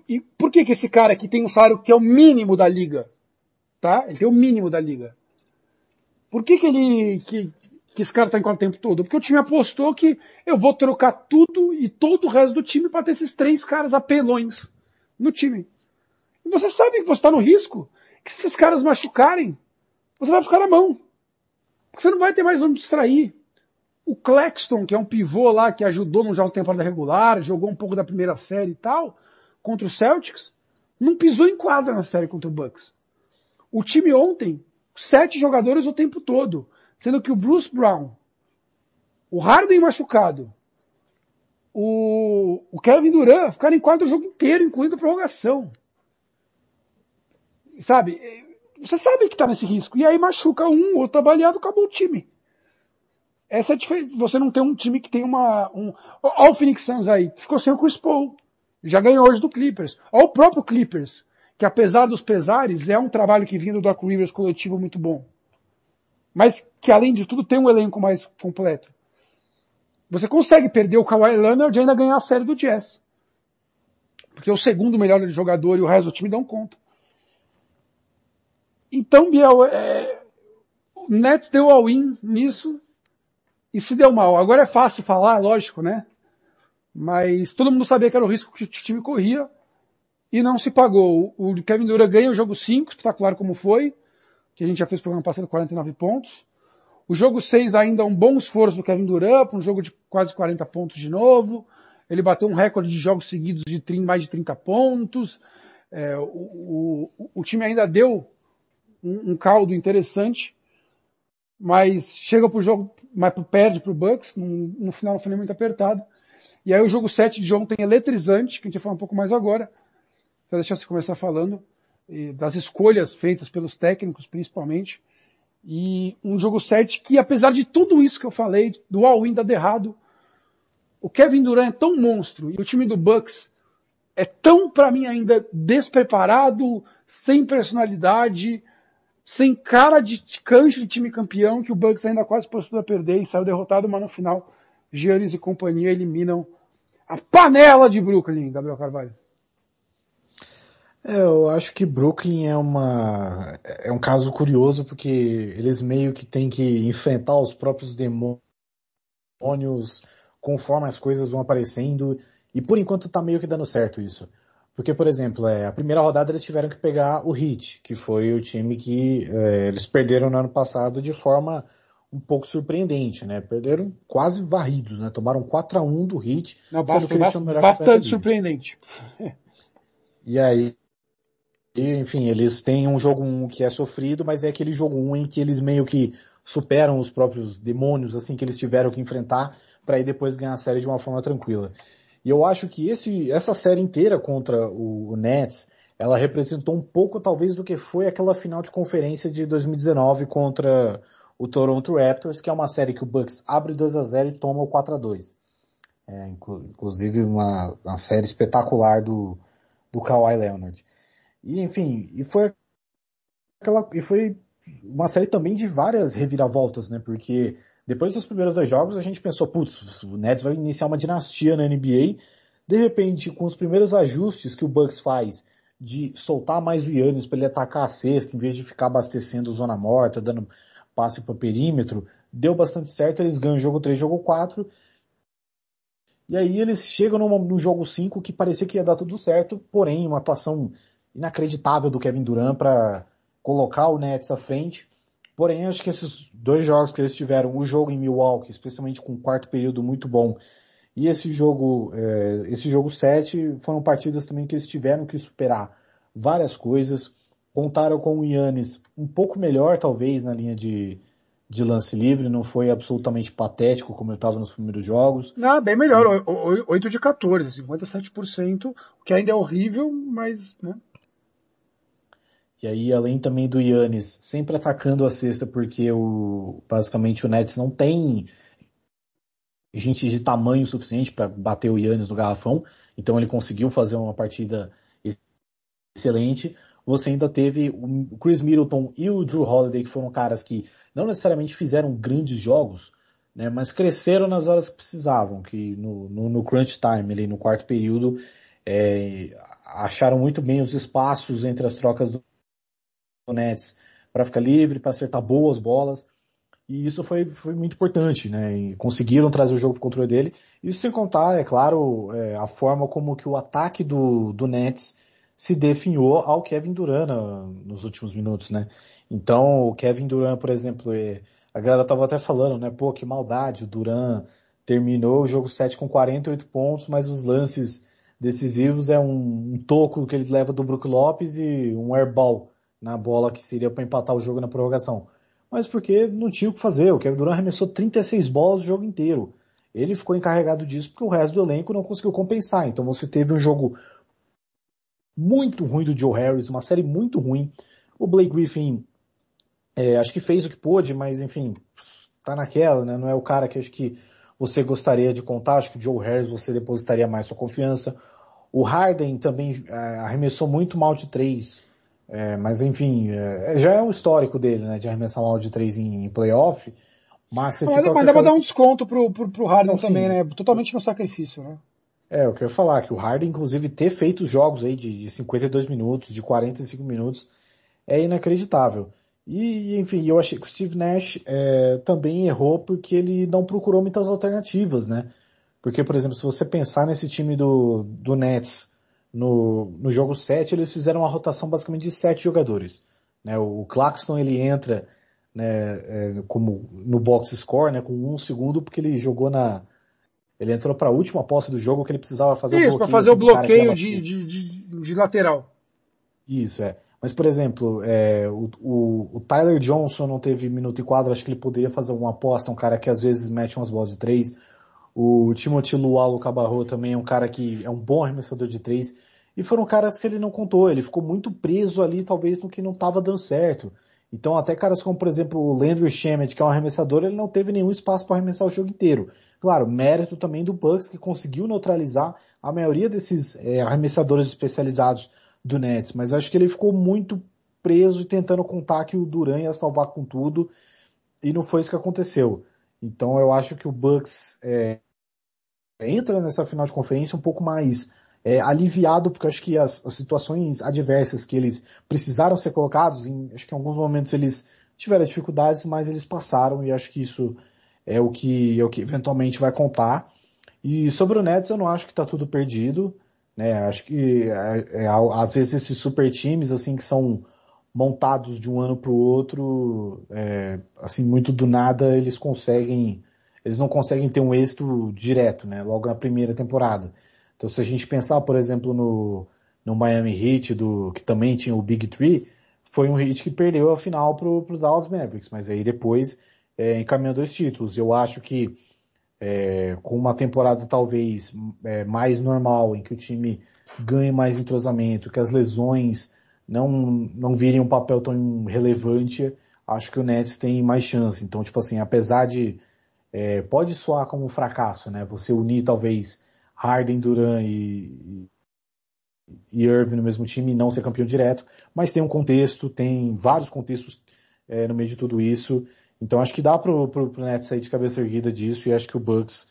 E por que que esse cara aqui tem um salário que é o mínimo da liga? Tá? Ele tem o mínimo da liga. Por que que ele, que, que esse cara tá em quanto tempo todo? Porque o time apostou que eu vou trocar tudo e todo o resto do time para ter esses três caras apelões no time. E você sabe que você está no risco, que se esses caras machucarem, você vai ficar na mão. Você não vai ter mais onde distrair. O Claxton, que é um pivô lá que ajudou no jogo de temporada regular, jogou um pouco da primeira série e tal, contra o Celtics, não pisou em quadra na série contra o Bucks. O time ontem, sete jogadores o tempo todo, sendo que o Bruce Brown, o Harden machucado, o, o Kevin Durant ficaram em quadra o jogo inteiro, incluindo a prorrogação. Sabe? Você sabe que está nesse risco. E aí machuca um, outro trabalhado, acabou o time. Essa é a diferença. Você não tem um time que tem uma. Um... Olha o Phoenix Suns aí. Ficou sem o Chris Paul. Já ganhou hoje do Clippers. Olha o próprio Clippers, que apesar dos pesares, é um trabalho que vinha do Doc Rivers coletivo muito bom. Mas que além de tudo tem um elenco mais completo. Você consegue perder o Kawhi Leonard e ainda ganhar a série do Jazz. Porque é o segundo melhor jogador e o resto do time dão conta. Então, Biel, é, o Nets deu all-in nisso e se deu mal. Agora é fácil falar, lógico, né? Mas todo mundo sabia que era o risco que o time corria e não se pagou. O Kevin Durant ganha o jogo 5, espetacular como foi, que a gente já fez programa passado 49 pontos. O jogo 6 ainda é um bom esforço do Kevin Durant, um jogo de quase 40 pontos de novo. ele bateu um recorde de jogos seguidos de 30, mais de 30 pontos. É, o, o, o, time ainda deu um, caldo interessante, mas chega pro jogo, mas perde pro Bucks, no, final foi muito apertado. E aí o jogo 7 de ontem eletrizante, que a gente vai falar um pouco mais agora. Vou deixar você começar falando das escolhas feitas pelos técnicos, principalmente. E um jogo 7 que, apesar de tudo isso que eu falei, do all-in dado errado, o Kevin Durant é tão monstro e o time do Bucks é tão, para mim, ainda despreparado, sem personalidade, sem cara de cancho de time campeão, que o Bucks ainda quase postou a perder e saiu derrotado, mas no final, Giannis e companhia eliminam a panela de Brooklyn, Gabriel Carvalho. É, eu acho que Brooklyn é uma é um caso curioso porque eles meio que têm que enfrentar os próprios demônios conforme as coisas vão aparecendo e por enquanto tá meio que dando certo isso. Porque, por exemplo, é, a primeira rodada eles tiveram que pegar o Heat, que foi o time que é, eles perderam no ano passado de forma um pouco surpreendente, né? Perderam quase varridos, né? Tomaram 4 a 1 do Heat. Não, bastante, bastante surpreendente. <laughs> E aí, e, enfim, eles têm um jogo 1 que é sofrido, mas é aquele jogo 1 em que eles meio que superam os próprios demônios, assim, que eles tiveram que enfrentar para ir depois ganhar a série de uma forma tranquila. E eu acho que esse, essa série inteira contra o, o Nets, ela representou um pouco talvez do que foi aquela final de conferência de 2019 contra o Toronto Raptors, que é uma série que o Bucks abre 2 a 0 e toma o 4 a 2 é, inclusive uma, uma série espetacular do, do Kawhi Leonard. E enfim, e foi aquela e foi uma série também de várias reviravoltas, né? Porque depois dos primeiros dois jogos a gente pensou, putz, o Nets vai iniciar uma dinastia na NBA. De repente, com os primeiros ajustes que o Bucks faz de soltar mais o Yannis para ele atacar a cesta, em vez de ficar abastecendo zona morta, dando passe para perímetro, deu bastante certo, eles ganham jogo 3, jogo 4. E aí eles chegam no, no jogo 5 que parecia que ia dar tudo certo, porém uma atuação inacreditável do Kevin Durant para colocar o Nets à frente. Porém, acho que esses dois jogos que eles tiveram, o jogo em Milwaukee, especialmente com o quarto período muito bom, e esse jogo, é, esse jogo 7, foram partidas também que eles tiveram que superar várias coisas. Contaram com o Yannis um pouco melhor, talvez, na linha de, de lance livre, não foi absolutamente patético como ele estava nos primeiros jogos. Não, bem melhor, 8 de 14, 57%, o que ainda é horrível, mas, né? E aí, além também do Yannis sempre atacando a cesta, porque o, basicamente o Nets não tem gente de tamanho suficiente para bater o Yannis no garrafão, então ele conseguiu fazer uma partida excelente. Você ainda teve o Chris Middleton e o Drew Holiday, que foram caras que não necessariamente fizeram grandes jogos, né, mas cresceram nas horas que precisavam, que no, no, no crunch time, ali no quarto período, é, acharam muito bem os espaços entre as trocas do Nets para ficar livre, para acertar boas bolas. E isso foi, foi muito importante, né? E conseguiram trazer o jogo para o controle dele. Isso sem contar, é claro, é, a forma como que o ataque do, do Nets se definhou ao Kevin Durant nos últimos minutos, né? Então, o Kevin Durant, por exemplo, é, a galera tava até falando, né? Pô, que maldade, o Durant terminou o jogo 7 com 48 pontos, mas os lances decisivos é um, um toco que ele leva do Brook Lopes e um airball na bola que seria para empatar o jogo na prorrogação. Mas porque não tinha o que fazer. O Kevin Durant arremessou 36 bolas o jogo inteiro. Ele ficou encarregado disso porque o resto do elenco não conseguiu compensar. Então você teve um jogo muito ruim do Joe Harris, uma série muito ruim. O Blake Griffin é, acho que fez o que pôde, mas enfim, tá naquela, né? Não é o cara que acho que você gostaria de contar. Acho que o Joe Harris você depositaria mais sua confiança. O Harden também é, arremessou muito mal de três é, mas enfim, é, já é um histórico dele, né, de arremessar mal de três em, em playoff. Mas, você mas, mas dá pra dar um desconto pro, pro, pro Harden Não, também, sim. né? Totalmente no sacrifício, né? É, eu quero falar que o Harden, inclusive, ter feito jogos aí de, de 52 minutos, de 45 minutos, é inacreditável. E, enfim, eu achei que o Steve Nash é, também errou porque ele não procurou muitas alternativas, né? Porque, por exemplo, se você pensar nesse time do, do Nets, no, no jogo 7 eles fizeram uma rotação basicamente de sete jogadores. Né? O Claxton ele entra né, é, como no box score né, com um segundo porque ele jogou na, Ele entrou para a última posse do jogo que ele precisava fazer Isso, o bloqueio. para fazer o assim, bloqueio de, de, de, de lateral. Isso, é. Mas, por exemplo, é, o, o, o Tyler Johnson não teve minuto e quadro, acho que ele poderia fazer alguma aposta, um cara que às vezes mete umas bolas de três. O Timothy Lualo Cabarro também é um cara que é um bom arremessador de três. E foram caras que ele não contou, ele ficou muito preso ali, talvez, no que não estava dando certo. Então, até caras como, por exemplo, o Landry Shamet, que é um arremessador, ele não teve nenhum espaço para arremessar o jogo inteiro. Claro, mérito também do Bucks, que conseguiu neutralizar a maioria desses é, arremessadores especializados do Nets, mas acho que ele ficou muito preso e tentando contar que o Duran ia salvar com tudo, e não foi isso que aconteceu. Então eu acho que o Bucks é, entra nessa final de conferência um pouco mais é, aliviado, porque acho que as, as situações adversas que eles precisaram ser colocados, em, acho que em alguns momentos eles tiveram dificuldades, mas eles passaram e acho que isso é o que, é o que eventualmente vai contar. E sobre o Nets eu não acho que está tudo perdido, né? Acho que é, é, às vezes esses super times assim que são montados de um ano para o outro, é, assim muito do nada eles conseguem, eles não conseguem ter um êxito direto, né? Logo na primeira temporada. Então se a gente pensar, por exemplo, no, no Miami Heat, do, que também tinha o Big Three, foi um Heat que perdeu a final para os Dallas Mavericks, mas aí depois é, encaminhou dois títulos. Eu acho que é, com uma temporada talvez é, mais normal, em que o time ganhe mais entrosamento, que as lesões não, não virem um papel tão relevante, acho que o Nets tem mais chance. Então, tipo assim, apesar de é, pode soar como um fracasso, né? Você unir talvez Harden, Duran e, e Irving no mesmo time e não ser campeão direto, mas tem um contexto, tem vários contextos é, no meio de tudo isso. Então acho que dá pro, pro, pro Nets sair de cabeça erguida disso e acho que o Bucks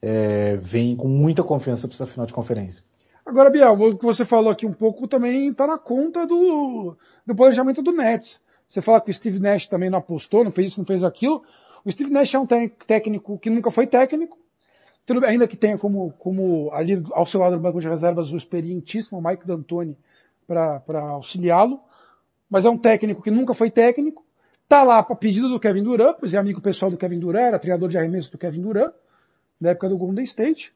é, vem com muita confiança para essa final de conferência. Agora, Biel, o que você falou aqui um pouco também está na conta do, do planejamento do Nets. Você fala que o Steve Nash também não apostou, não fez isso, não fez aquilo. O Steve Nash é um técnico que nunca foi técnico, ainda que tenha como, como ali ao seu lado do banco de reservas o experientíssimo Mike D'Antoni para auxiliá-lo, mas é um técnico que nunca foi técnico, tá lá para pedido do Kevin Durant, pois é amigo pessoal do Kevin Durant, era treinador de arremesso do Kevin Durant, na época do Golden State.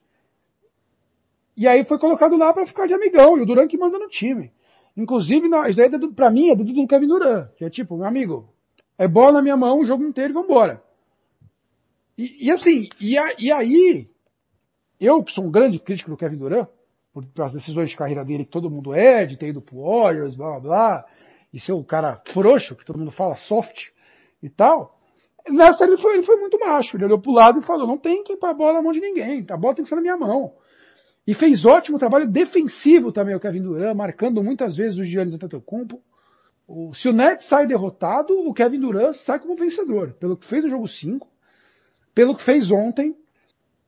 E aí foi colocado lá para ficar de amigão, e o Durant que manda no time. Inclusive, isso daí é pra mim é dedo do Kevin Durant, que é tipo, meu amigo, é bola na minha mão o jogo inteiro e vambora. E, e assim, e, a, e aí, eu que sou um grande crítico do Kevin Durant, por, pelas decisões de carreira dele que todo mundo é, de ter ido pro Warriors, blá blá blá, e ser o cara frouxo, que todo mundo fala soft e tal, nessa ele foi, ele foi muito macho, ele olhou pro lado e falou, não tem que ir pra bola na mão de ninguém, a bola tem que ser na minha mão. E fez ótimo trabalho defensivo também o Kevin Durant, marcando muitas vezes o Giannis Antetokounmpo. O, se o Nets sai derrotado, o Kevin Durant sai como vencedor, pelo que fez no jogo 5, pelo que fez ontem.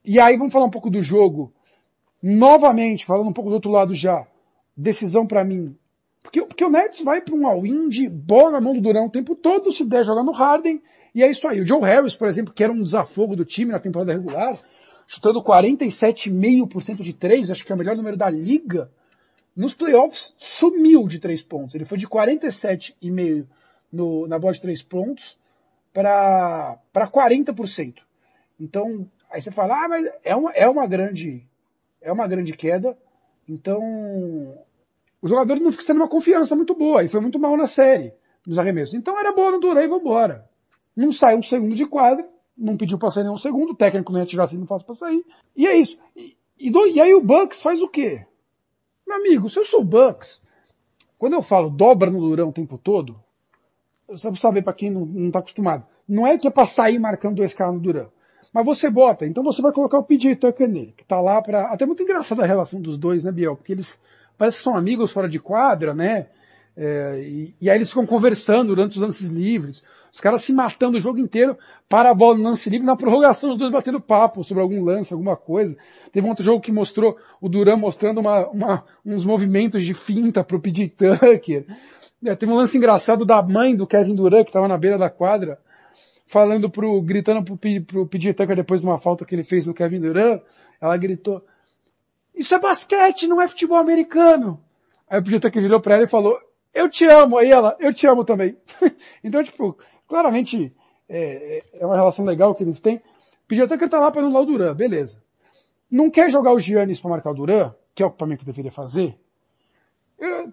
E aí vamos falar um pouco do jogo. Novamente, falando um pouco do outro lado já, decisão para mim. Porque, porque o Nets vai para um all-in de bola na mão do Durant o tempo todo, se der jogar no Harden, e é isso aí. O Joe Harris, por exemplo, que era um desafogo do time na temporada regular, chutando 47,5% de três, acho que é o melhor número da liga, nos playoffs sumiu de três pontos. Ele foi de 47,5% no, na bola de três pontos para 40%. Então, aí você fala, ah, mas é uma, é uma grande, é uma grande queda. Então, o jogador não fica sendo uma confiança muito boa, e foi muito mal na série, nos arremessos. Então era boa no Duran e vambora. Não sai um segundo de quadra, não pediu para sair nenhum segundo, o técnico não ia tirar assim, não faz para sair. E é isso. E, e, do, e, aí o Bucks faz o quê? Meu amigo, se eu sou o Bucks, quando eu falo dobra no Durão o tempo todo, só pra saber para quem não, não tá acostumado, não é que é pra sair marcando dois caras no Durão. Mas você bota, então você vai colocar o PJ Tucker nele, que tá lá pra... Até muito engraçada a relação dos dois, né, Biel? Porque eles parecem que são amigos fora de quadra, né? É, e, e, aí eles ficam conversando durante os lances livres. Os caras se matando o jogo inteiro para a bola no lance livre. Na prorrogação, os dois batendo papo sobre algum lance, alguma coisa. Teve um outro jogo que mostrou o Duran mostrando uma, uma, uns movimentos de finta pro PJ Tucker. É, teve um lance engraçado da mãe do Kevin Durant, que estava na beira da quadra, falando pro, gritando pro, pro PJ Tucker depois de uma falta que ele fez no Kevin Durant. Ela gritou, isso é basquete, não é futebol americano. Aí o PJ Tucker virou pra ela e falou, eu te amo. Aí ela, eu te amo também. <laughs> então, tipo, claramente é, é, uma relação legal que eles têm. Que ele tá lá para anular o Duran, beleza. não quer jogar o Giannis para marcar o Duran, que é o mim que deveria fazer,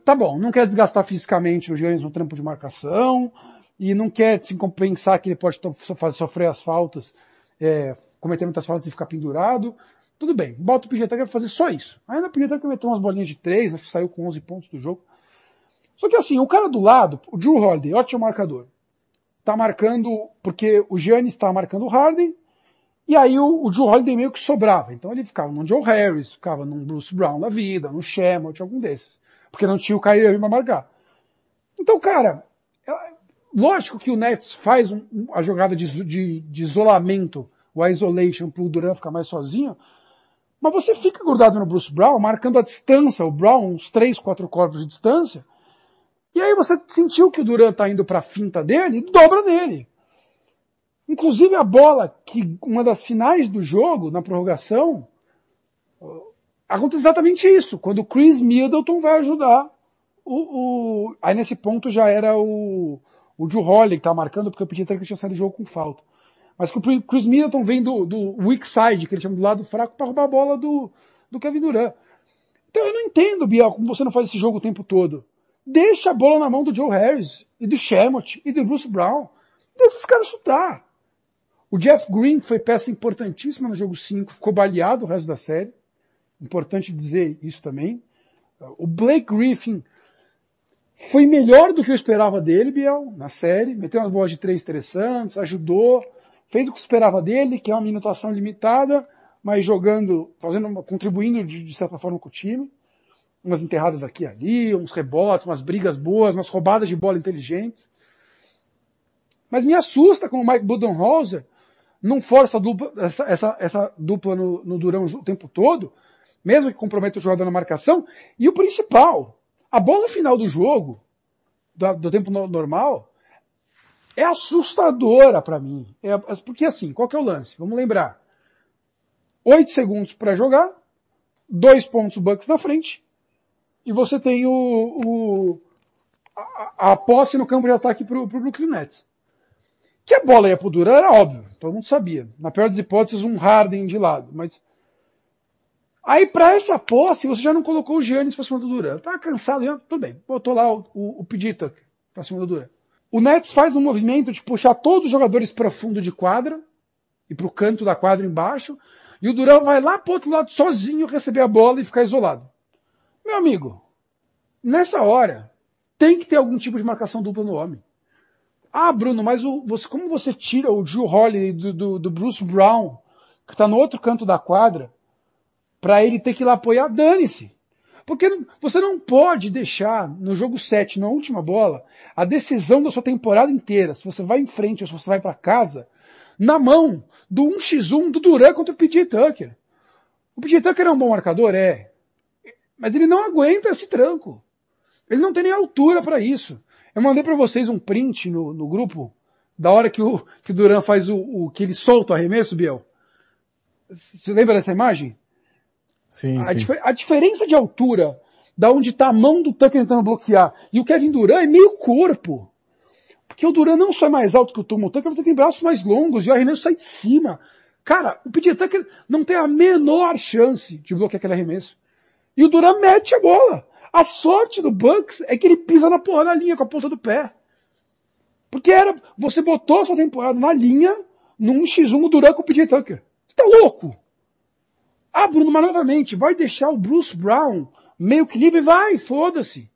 tá bom, não quer desgastar fisicamente o Giannis no trampo de marcação, e não quer se compensar que ele pode sofrer as faltas, é, cometer muitas faltas e ficar pendurado. Tudo bem, bota o PJ Tucker fazer só isso. Ainda o PJ Tucker meteu umas bolinhas de três, acho que saiu com 11 pontos do jogo. Só que assim, o cara do lado, o Drew Holiday, ótimo marcador, tá marcando, porque o Giannis está marcando o Harden, e aí o, o Drew Holiday meio que sobrava. Então ele ficava num Joe Harris, ficava num Bruce Brown da vida, no Shamot, algum desses. Porque não tinha o Kyrie Irving pra marcar. Então, cara, Lógico que o Nets faz um, a jogada de, de, de, isolamento, o isolation, para o Durant ficar mais sozinho, mas você fica grudado no Bruce Brown, marcando a distância, o Brown uns 3, 4 corpos de distância, e aí você sentiu que o Durant está indo para a finta dele dobra nele. Inclusive a bola, que uma das finais do jogo, na prorrogação, acontece exatamente isso, quando o Chris Middleton vai ajudar o, o, aí nesse ponto já era o, o Drew Holiday que tá marcando porque eu pedi até que tinha saído do jogo com falta. Mas que o Chris Middleton vem do, do weak side, que ele chama do lado fraco, para roubar a bola do, do Kevin Durant. Então eu não entendo, Biel, como você não faz esse jogo o tempo todo. Deixa a bola na mão do Joe Harris, e do Shamot, e do Bruce Brown. Deixa os caras chutar. O Jeff Green foi peça importantíssima no jogo 5, ficou baleado o resto da série. Importante dizer isso também. O Blake Griffin foi melhor do que eu esperava dele, Biel, na série. Meteu umas bolas de três interessantes, ajudou, fez o que esperava dele, que é uma minutação limitada, mas jogando, fazendo, contribuindo de, de certa forma com o time. Umas enterradas aqui e ali, uns rebotes, umas brigas boas, umas roubadas de bola inteligentes. Mas me assusta como o Mike Budenholzer não força dupla, essa, essa, essa dupla no, no Durão o tempo todo, mesmo que comprometa o jogador na marcação. E o principal, a bola final do jogo, do, do tempo normal, é assustadora para mim. É, porque assim, qual que é o lance? Vamos lembrar. Oito segundos para jogar, dois pontos Bucks na frente, e você tem o, o a, a, posse no campo de ataque pro, pro Brooklyn Nets. Que a bola ia pro Duran era óbvio, todo mundo sabia. Na pior das hipóteses, um Harden de lado, mas Aí para essa posse, você já não colocou o Giannis para cima do Duran. Tá cansado, já, tudo bem. Botou lá o, o, o para cima do Duran. O Nets faz um movimento de puxar todos os jogadores para fundo de quadra e para o canto da quadra embaixo, e o Duran vai lá pro outro lado sozinho receber a bola e ficar isolado. Meu amigo, nessa hora, tem que ter algum tipo de marcação dupla no homem. Ah, Bruno, mas o, você, como você tira o Drew Holiday do, do, do Bruce Brown, que está no outro canto da quadra, para ele ter que ir lá apoiar, dane-se. Porque você não pode deixar no jogo 7, na última bola, a decisão da sua temporada inteira, se você vai em frente ou se você vai para casa, na mão do 1x1 do Duran contra o PJ Tucker. O PJ Tucker é um bom marcador? É. Mas ele não aguenta esse tranco. Ele não tem nem altura para isso. Eu mandei para vocês um print no, no, grupo da hora que o, que o Duran faz o, o, que ele solta o arremesso, Biel. Você lembra dessa imagem? Sim, a, sim. Dif a diferença de altura da onde está a mão do Tucker tentando bloquear e o Kevin Durant é meio corpo. Porque o Durant não só é mais alto que o Tom, Tucker tem braços mais longos e o arremesso sai de cima. Cara, o PJ Tucker não tem a menor chance de bloquear aquele arremesso. E o Durant mete a bola. A sorte do Bucks é que ele pisa na porra da linha com a ponta do pé. Porque era, você botou a sua temporada na linha num X1 o Durant com o PJ Tucker. Você tá louco? Ah, Bruno, mas novamente, vai deixar o Bruce Brown meio que livre? Vai, foda-se.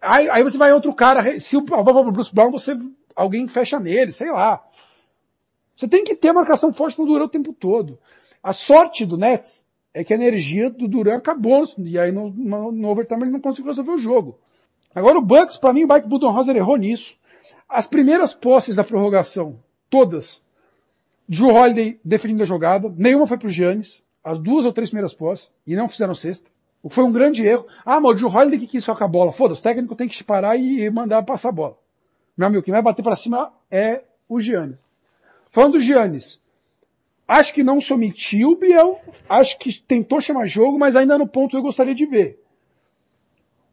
Aí, aí, você vai outro cara, se o Bruce Brown, você, alguém fecha nele, sei lá. Você tem que ter marcação forte no Duran o tempo todo. A sorte do Nets é que a energia do Duran acabou, e aí no, no, no overtime ele não conseguiu resolver o jogo. Agora o Bucks, para mim, o Mike Budenholzer errou nisso. As primeiras posses da prorrogação, todas, Drew Holiday definindo a jogada, nenhuma foi pro Giannis, as duas ou três primeiras posses, e não fizeram sexta. Foi um grande erro. Ah, mas o Drew Holiday que quis só com a bola. Foda-se, o técnico tem que parar e mandar passar a bola. Meu amigo, quem vai bater para cima é o Giannis. Falando do Giannis, acho que não se omitiu o Biel, acho que tentou chamar jogo, mas ainda no ponto eu gostaria de ver.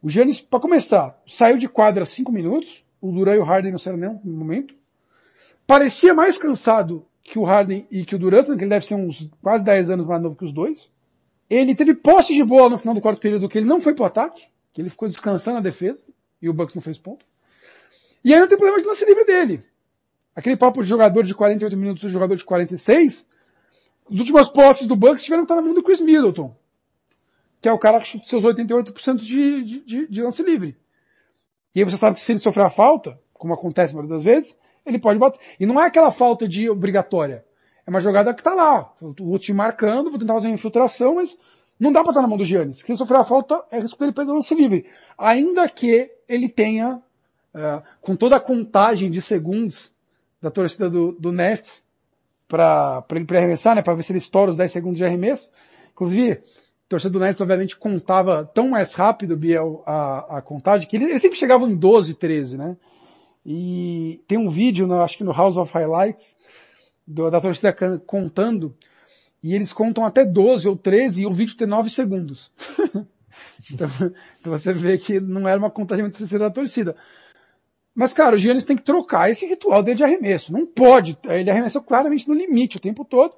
O Giannis, para começar, saiu de quadra cinco minutos, o Duran e o Harden não saíram nenhum momento. Parecia mais cansado que o Harden e que o Durant, que ele deve ser uns quase 10 anos mais novo que os dois. Ele teve posse de bola no final do quarto período que ele não foi pro ataque, que ele ficou descansando na defesa, e o Bucks não fez ponto. E aí não tem problema de lance livre dele. Aquele papo de jogador de 48 minutos e jogador de 46, as últimas posses do Bucks tiveram que estar na mão do Chris Middleton, que é o cara que chuta seus 88% de, de, de, lance livre. E aí você sabe que se ele sofrer a falta, como acontece a maioria das vezes, ele pode bater. E não é aquela falta de obrigatória. É uma jogada que tá lá. O time marcando, vou tentar fazer uma infiltração, mas não dá para estar na mão do Giannis. Se ele sofrer a falta, é risco dele perder o lance livre. Ainda que ele tenha, uh, com toda a contagem de segundos da torcida do, do Nets, para ele pré-arremessar, né, para ver se ele estoura os 10 segundos de arremesso. Inclusive, a torcida do Nets obviamente contava tão mais rápido, Biel, a, a contagem, que eles, eles sempre chegavam em 12, 13, né? E tem um vídeo, no, acho que no House of Highlights, do, da torcida contando, e eles contam até 12 ou 13 e o vídeo tem 9 segundos. <laughs> então, você vê que não era uma contagem muito da torcida. Mas, cara, o Giannis tem que trocar esse ritual dele de arremesso. Não pode. Ele arremessou claramente no limite o tempo todo.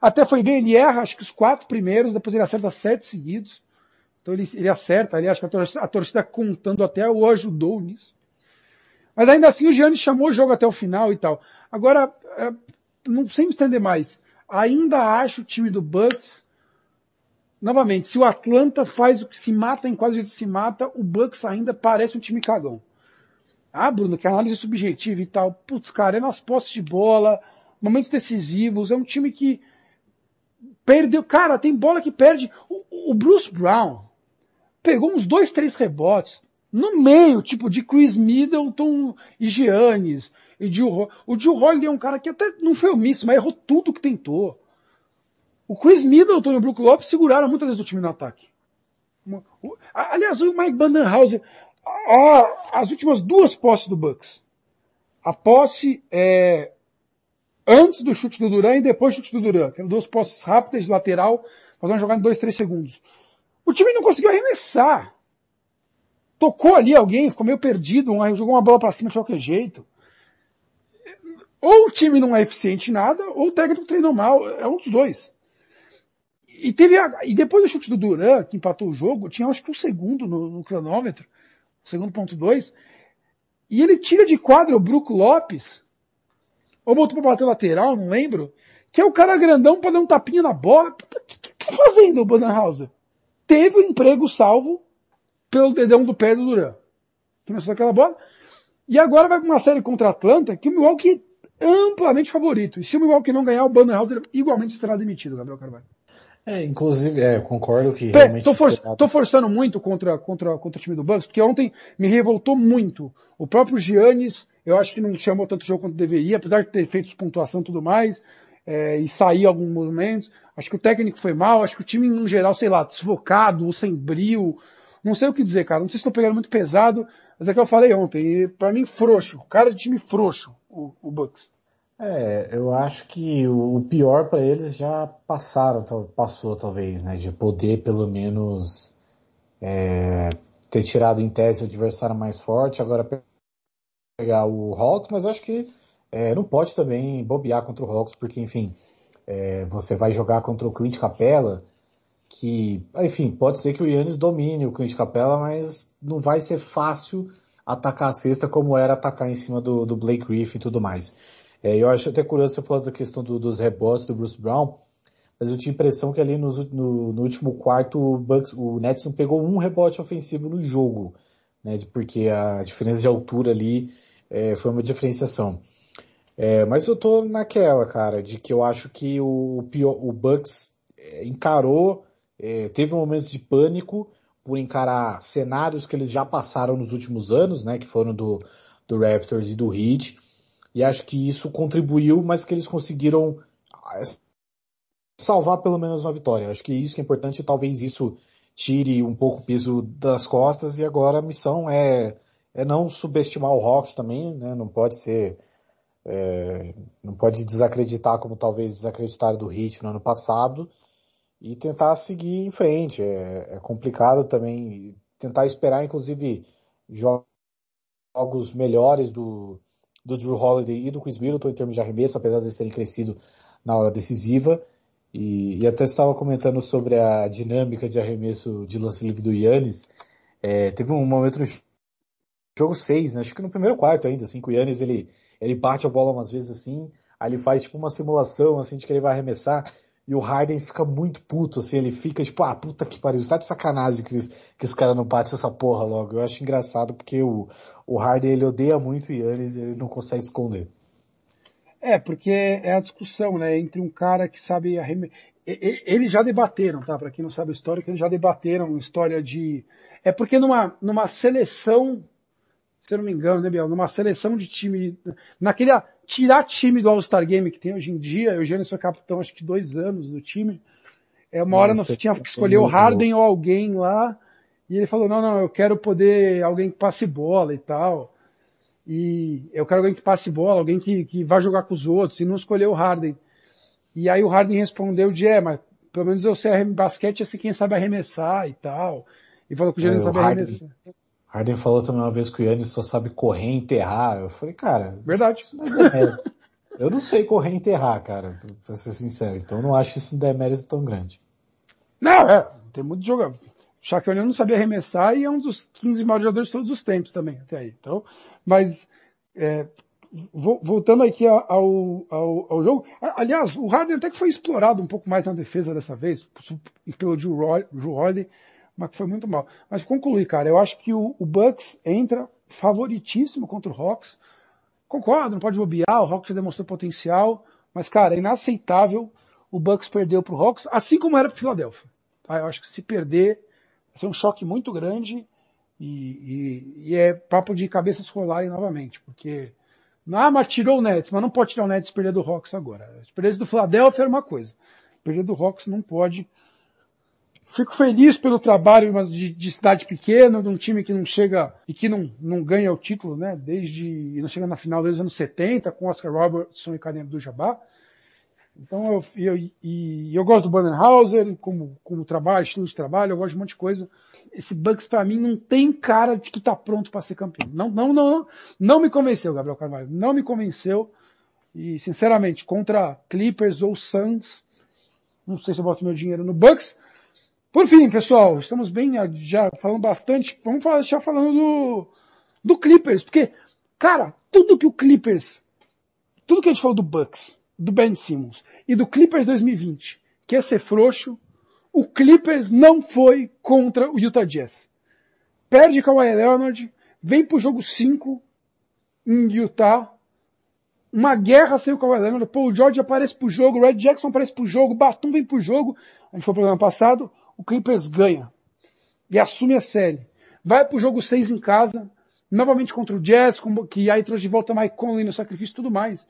Até foi bem, ele erra, acho que os quatro primeiros, depois ele acerta sete seguidos. Então ele, ele acerta ali, acho que a torcida, a torcida contando até o ajudou nisso. Mas ainda assim o Giannis chamou o jogo até o final e tal. Agora, é, não sem me estender mais, ainda acho o time do Bucks, novamente, se o Atlanta faz o que se mata em quase se mata, o Bucks ainda parece um time cagão. Ah, Bruno, que análise subjetiva e tal. Putz, cara, é nas postes de bola, momentos decisivos, é um time que perdeu, cara, tem bola que perde. O, o Bruce Brown pegou uns dois, três rebotes no meio, tipo de Chris Middleton e Giannis e Joe, o Joe Holiday é um cara que até não foi omisso, mas errou tudo que tentou. O Chris Middleton e o Brook Lopes seguraram muitas vezes o time no ataque. Aliás, o Mike Bandenhauser, as últimas duas posses do Bucks. A posse é antes do chute do Duran e depois do chute do Duran, que eram duas posses rápidas de lateral, fazer uma jogada em dois, três segundos. O time não conseguiu arremessar. Tocou ali alguém, ficou meio perdido, jogou uma bola para cima de qualquer jeito ou o time não é eficiente em nada, ou o técnico treinou mal. É um dos dois. E teve a, e depois do chute do Duran, que empatou o jogo, tinha acho que um segundo no, no cronômetro, segundo ponto dois, e ele tira de quadro o Brook Lopes, ou botou pra bater lateral, não lembro, que é o cara grandão pra dar um tapinha na bola. O que, que, que tá fazendo o Bananhauser? Teve o um emprego salvo pelo dedão do pé do Duran. Começou aquela bola. E agora vai pra uma série contra a Atlanta, que o Milwaukee amplamente favorito. E se o Milwaukee não ganhar, o Bannerhauser igualmente será demitido, Gabriel Carvalho. É, inclusive, é, concordo que Pé, realmente... Tô, for, tô, forçando muito contra, contra, contra o time do Bucks, porque ontem me revoltou muito. O próprio Giannis, eu acho que não chamou tanto jogo quanto deveria, apesar de ter feito pontuação e tudo mais, é, e sair alguns momentos. Acho que o técnico foi mal, acho que o time, no geral, sei lá, desfocado ou sem brilho. Não sei o que dizer, cara. Não sei se estou pegando muito pesado, mas é que eu falei ontem. para mim, frouxo. Cara de time frouxo o, o Bucks. É, eu acho que o pior para eles já passaram, passou talvez, né? De poder pelo menos é, ter tirado em tese o adversário mais forte, agora pegar o Hawks, mas acho que é, não pode também bobear contra o Hawks, porque enfim, é, você vai jogar contra o Clint Capella, que, enfim, pode ser que o Yannis domine o Clint Capella, mas não vai ser fácil atacar a cesta como era atacar em cima do, do Blake Griffin e tudo mais. É, eu acho até curioso você falar da questão do, dos rebotes do Bruce Brown, mas eu tinha impressão que ali no, no, no, último quarto o, Bucks, o Nets não pegou um rebote ofensivo no jogo, né, porque a diferença de altura ali é, foi uma diferenciação. É, mas eu tô naquela, cara, de que eu acho que o, o Bucks é, encarou, é, teve um momento de pânico, por encarar cenários que eles já passaram nos últimos anos, né, que foram do, do Raptors e do Heat, e acho que isso contribuiu, mas que eles conseguiram ah, salvar pelo menos uma vitória. Acho que isso que é importante, talvez isso tire um pouco o peso das costas, e agora a missão é, é não subestimar o Hawks também, né, não pode ser, é, não pode desacreditar como talvez desacreditaram do Heat no ano passado, e tentar seguir em frente. É, é complicado também tentar esperar, inclusive, jogos melhores do, do Drew Holiday e do Chris Middleton em termos de arremesso, apesar de eles terem crescido na hora decisiva. E, e até estava comentando sobre a dinâmica de arremesso de lance livre do Yannis. É, teve um momento no jogo 6, né? acho que no primeiro quarto ainda, assim, o Yannis ele, ele bate a bola umas vezes assim, aí ele faz tipo uma simulação assim de que ele vai arremessar, e o Harden fica muito puto, assim, ele fica tipo, ah, puta que pariu, está de sacanagem que, que esse cara não bate essa porra logo. Eu acho engraçado porque o, o Harden ele odeia muito o Yannis, ele não consegue esconder. É, porque é a discussão, né, entre um cara que sabe arremessar. Eles já debateram, tá? Para quem não sabe a história, eles já debateram história de. É porque numa, numa seleção se eu não me engano, né, Biel? Numa seleção de time, naquele tirar time do All-Star Game que tem hoje em dia, o Eugênio foi capitão acho que dois anos do time. É uma hora você tinha que escolher o Harden ou alguém lá, e ele falou, não, não, eu quero poder alguém que passe bola e tal. E eu quero alguém que passe bola, alguém que, que vá jogar com os outros, e não escolheu o Harden. E aí o Harden respondeu de, é, mas pelo menos eu sei basquete, assim quem sabe arremessar e tal. E falou que o Giannis é, sabe arremessar. Harden falou também uma vez que o Yannis só sabe correr e enterrar. Eu falei, cara. Verdade. É eu não sei correr e enterrar, cara, pra ser sincero. Então eu não acho isso um demérito tão grande. Não, é. Tem muito jogador. O Shaquille O'Neal não sabia arremessar e é um dos 15 maiores jogadores de todos os tempos também, até aí. Então, mas, é, voltando aqui ao, ao, ao, jogo. Aliás, o Harden até que foi explorado um pouco mais na defesa dessa vez, pelo Drew Holiday mas foi muito mal. Mas concluir, cara, eu acho que o, o Bucks entra favoritíssimo contra o Hawks. Concordo, não pode bobear, o Hawks já demonstrou potencial, mas, cara, é inaceitável o Bucks perdeu pro Hawks, assim como era pro Philadelphia. Tá? Eu acho que se perder, vai ser um choque muito grande e, e, e é papo de cabeças rolarem novamente, porque ah, mas tirou o Nets, mas não pode tirar o Nets e perder do Hawks agora. Perder do Philadelphia era uma coisa. Perder do Hawks não pode. Fico feliz pelo trabalho de, de, cidade pequena, de um time que não chega e que não, não ganha o título, né? Desde não chega na final dos anos 70 com Oscar Robertson e Karim Abdul-Jabbar. Então eu, eu, e, eu gosto do Bannerhauser como, como trabalho, estilo de trabalho, eu gosto de um monte de coisa. Esse Bucks para mim não tem cara de que tá pronto para ser campeão. Não, não, não, não me convenceu, Gabriel Carvalho. Não me convenceu. E sinceramente, contra Clippers ou Suns, não sei se eu boto meu dinheiro no Bucks, por fim, pessoal, estamos bem já falando bastante. Vamos já falando do, do Clippers, porque, cara, tudo que o Clippers, tudo que a gente falou do Bucks, do Ben Simmons e do Clippers 2020, que é ser frouxo, o Clippers não foi contra o Utah Jazz. Perde Kawhi Leonard, vem pro jogo 5 em Utah, uma guerra sem o Kawhi Leonard, Paul George aparece pro jogo, Red Jackson aparece pro jogo, Batum vem pro jogo, a gente foi pro programa passado, o Clippers ganha e assume a série. Vai pro jogo 6 em casa, novamente contra o Jazz, que aí trouxe de volta Mike Conley no sacrifício e tudo mais.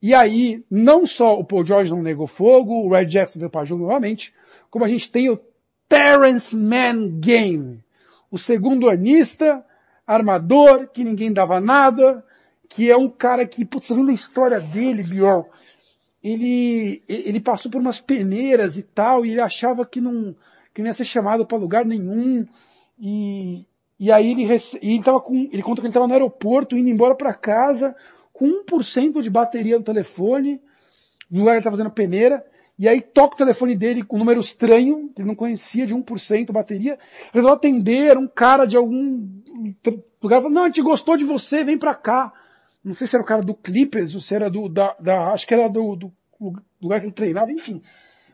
E aí, não só o Paul George não negou fogo, o Red Jackson veio para jogo novamente, como a gente tem o Terrence Mann Game, o segundo arnista, armador, que ninguém dava nada, que é um cara que, putz, vendo a história dele, Biol, ele, ele passou por umas peneiras e tal, e ele achava que não, que não ia ser chamado para lugar nenhum, e, e aí ele, e ele, tava com, ele conta que ele estava no aeroporto, indo embora para casa, com 1% de bateria no telefone, no lugar que ele estava fazendo peneira, e aí toca o telefone dele com um número estranho, que ele não conhecia, de 1% bateria, resolveu atender, era um cara de algum lugar, falou, não, a gente gostou de você, vem pra cá. Não sei se era o cara do Clippers ou se era do, da, da acho que era do, do, lugar que ele treinava, enfim.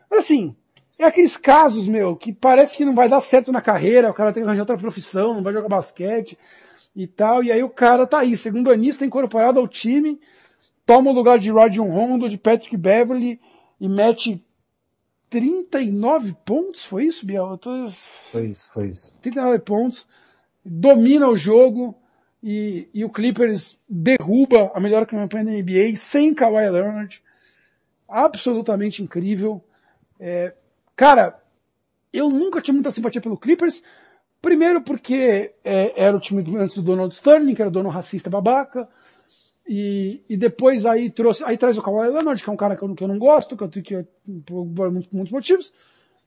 Mas assim, é aqueles casos, meu, que parece que não vai dar certo na carreira, o cara tem que arranjar outra profissão, não vai jogar basquete e tal, e aí o cara tá aí, segundo anista, incorporado ao time, toma o lugar de Rajon Rondo, de Patrick Beverly e mete 39 pontos, foi isso, Biel? Tô... Foi isso, foi isso. 39 pontos, domina o jogo, e, e o Clippers derruba a melhor campanha da NBA sem Kawhi Leonard. Absolutamente incrível. É, cara, eu nunca tinha muita simpatia pelo Clippers. Primeiro porque é, era o time antes do Donald Sterling, que era dono racista babaca. E, e depois aí trouxe, aí traz o Kawhi Leonard, que é um cara que eu, que eu não gosto, que eu, que por muitos, muitos motivos.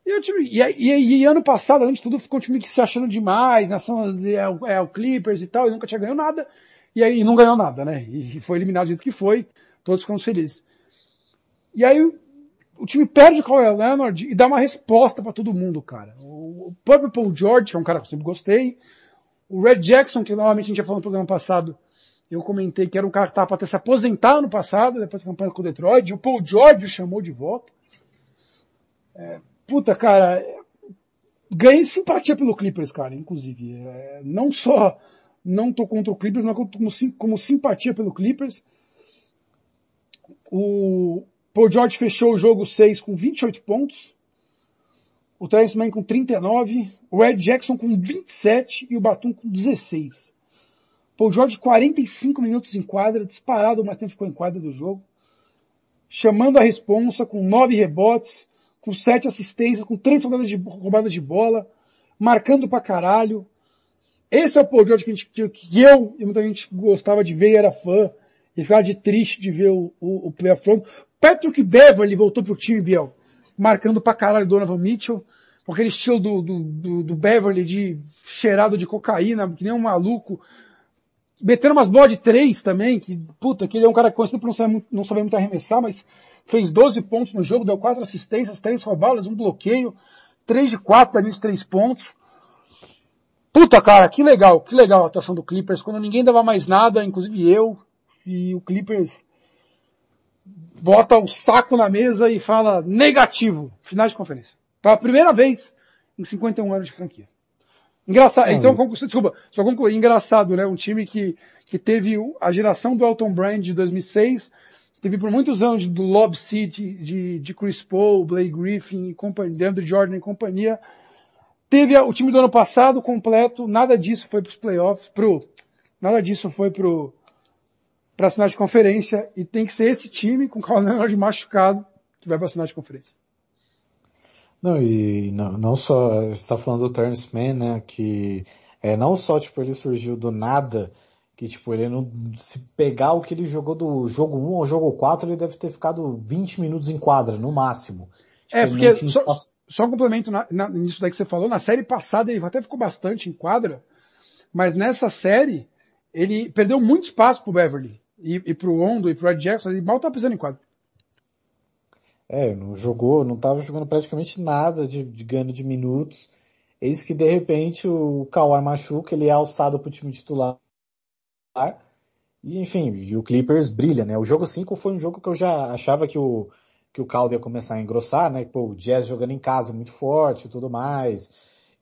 E, time, e, e, e, ano passado, além de tudo, ficou um time que se achando demais, nação, é, é, o Clippers e tal, e nunca tinha ganhado nada. E aí não ganhou nada, né? E foi eliminado do jeito que foi, todos ficam felizes. E aí o time perde o Kawhi Leonard e dá uma resposta para todo mundo, cara. O Purple Paul George, que é um cara que eu sempre gostei, o Red Jackson, que normalmente a gente já falou no programa passado, eu comentei que era um cara que estava para ter se aposentar no passado, depois da campanha com o Detroit, o Paul George o chamou de volta. É, puta, cara, ganhei simpatia pelo Clippers, cara, inclusive. É, não só não tô contra o Clippers, mas como, como simpatia pelo Clippers. O Paul George fechou o jogo 6 com 28 pontos. O Terence Mann com 39. O Ed Jackson com 27 e o Batum com 16. Paul George 45 minutos em quadra, disparado mais tempo ficou em quadra do jogo. Chamando a responsa com 9 rebotes, com 7 assistências, com 3 roubadas de, roubadas de bola, marcando pra caralho. Esse é o Paul George que, gente, que, eu e muita gente gostava de ver e era fã. E ficava de triste de ver o, o, o playoff Patrick Beverly voltou pro time, Biel, marcando pra caralho Donovan Mitchell, com aquele estilo do, do, do, do Beverly de cheirado de cocaína, que nem um maluco, metendo umas bolas de três também, que, puta, que ele é um cara conhecido por não saber, não saber muito arremessar, mas fez 12 pontos no jogo, deu quatro assistências, três roubadas, um bloqueio, 3 de 4 da linha 3 pontos. Puta, cara, que legal, que legal a atuação do Clippers, quando ninguém dava mais nada, inclusive eu, e o Clippers bota o saco na mesa e fala negativo, final de conferência. Pela primeira vez em 51 anos de franquia. Engraçado, é então, desculpa, só concluir, engraçado, né? Um time que, que teve a geração do Elton Brand de 2006, teve por muitos anos do Lob City, de, de Chris Paul, Blake Griffin companhia, Andrew Jordan e companhia. Teve o time do ano passado completo, nada disso foi para os playoffs, pro, nada disso foi pro, para assinar de conferência e tem que ser esse time com o Kawhi Leonard machucado que vai para assinar de conferência. Não, e não, não só, você está falando do Terrence Mann, né, que é, não só, tipo, ele surgiu do nada, que, tipo, ele não, se pegar o que ele jogou do jogo 1 ao jogo 4, ele deve ter ficado 20 minutos em quadra, no máximo. Tipo, é, porque, só, só um complemento na, na, nisso daí que você falou, na série passada ele até ficou bastante em quadra, mas nessa série, ele perdeu muito espaço pro Beverly e, e pro Ondo e pro Ed Jackson, ele mal tá pisando em quadro. É, não jogou, não tava jogando praticamente nada de, de ganho de minutos. Eis que de repente o Kawhi machuca, ele é alçado pro time titular. E enfim, e o Clippers brilha, né? O jogo 5 foi um jogo que eu já achava que o, que o caldo ia começar a engrossar, né? Pô, o Jazz jogando em casa muito forte e tudo mais.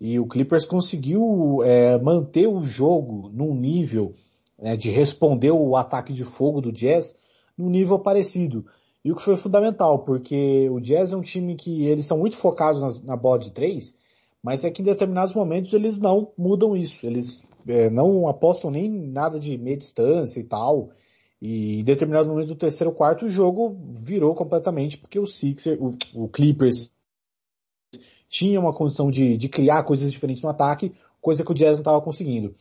E o Clippers conseguiu é, manter o jogo num nível né, de responder o ataque de fogo do Jazz num nível parecido. E o que foi fundamental, porque o Jazz é um time que eles são muito focados na, bola de três, mas é que em determinados momentos eles não mudam isso. Eles é, não apostam nem nada de meia distância e tal. E em determinado momento do terceiro quarto o jogo virou completamente porque o Sixer, o, o Clippers tinha uma condição de, de criar coisas diferentes no ataque, coisa que o Jazz não estava conseguindo.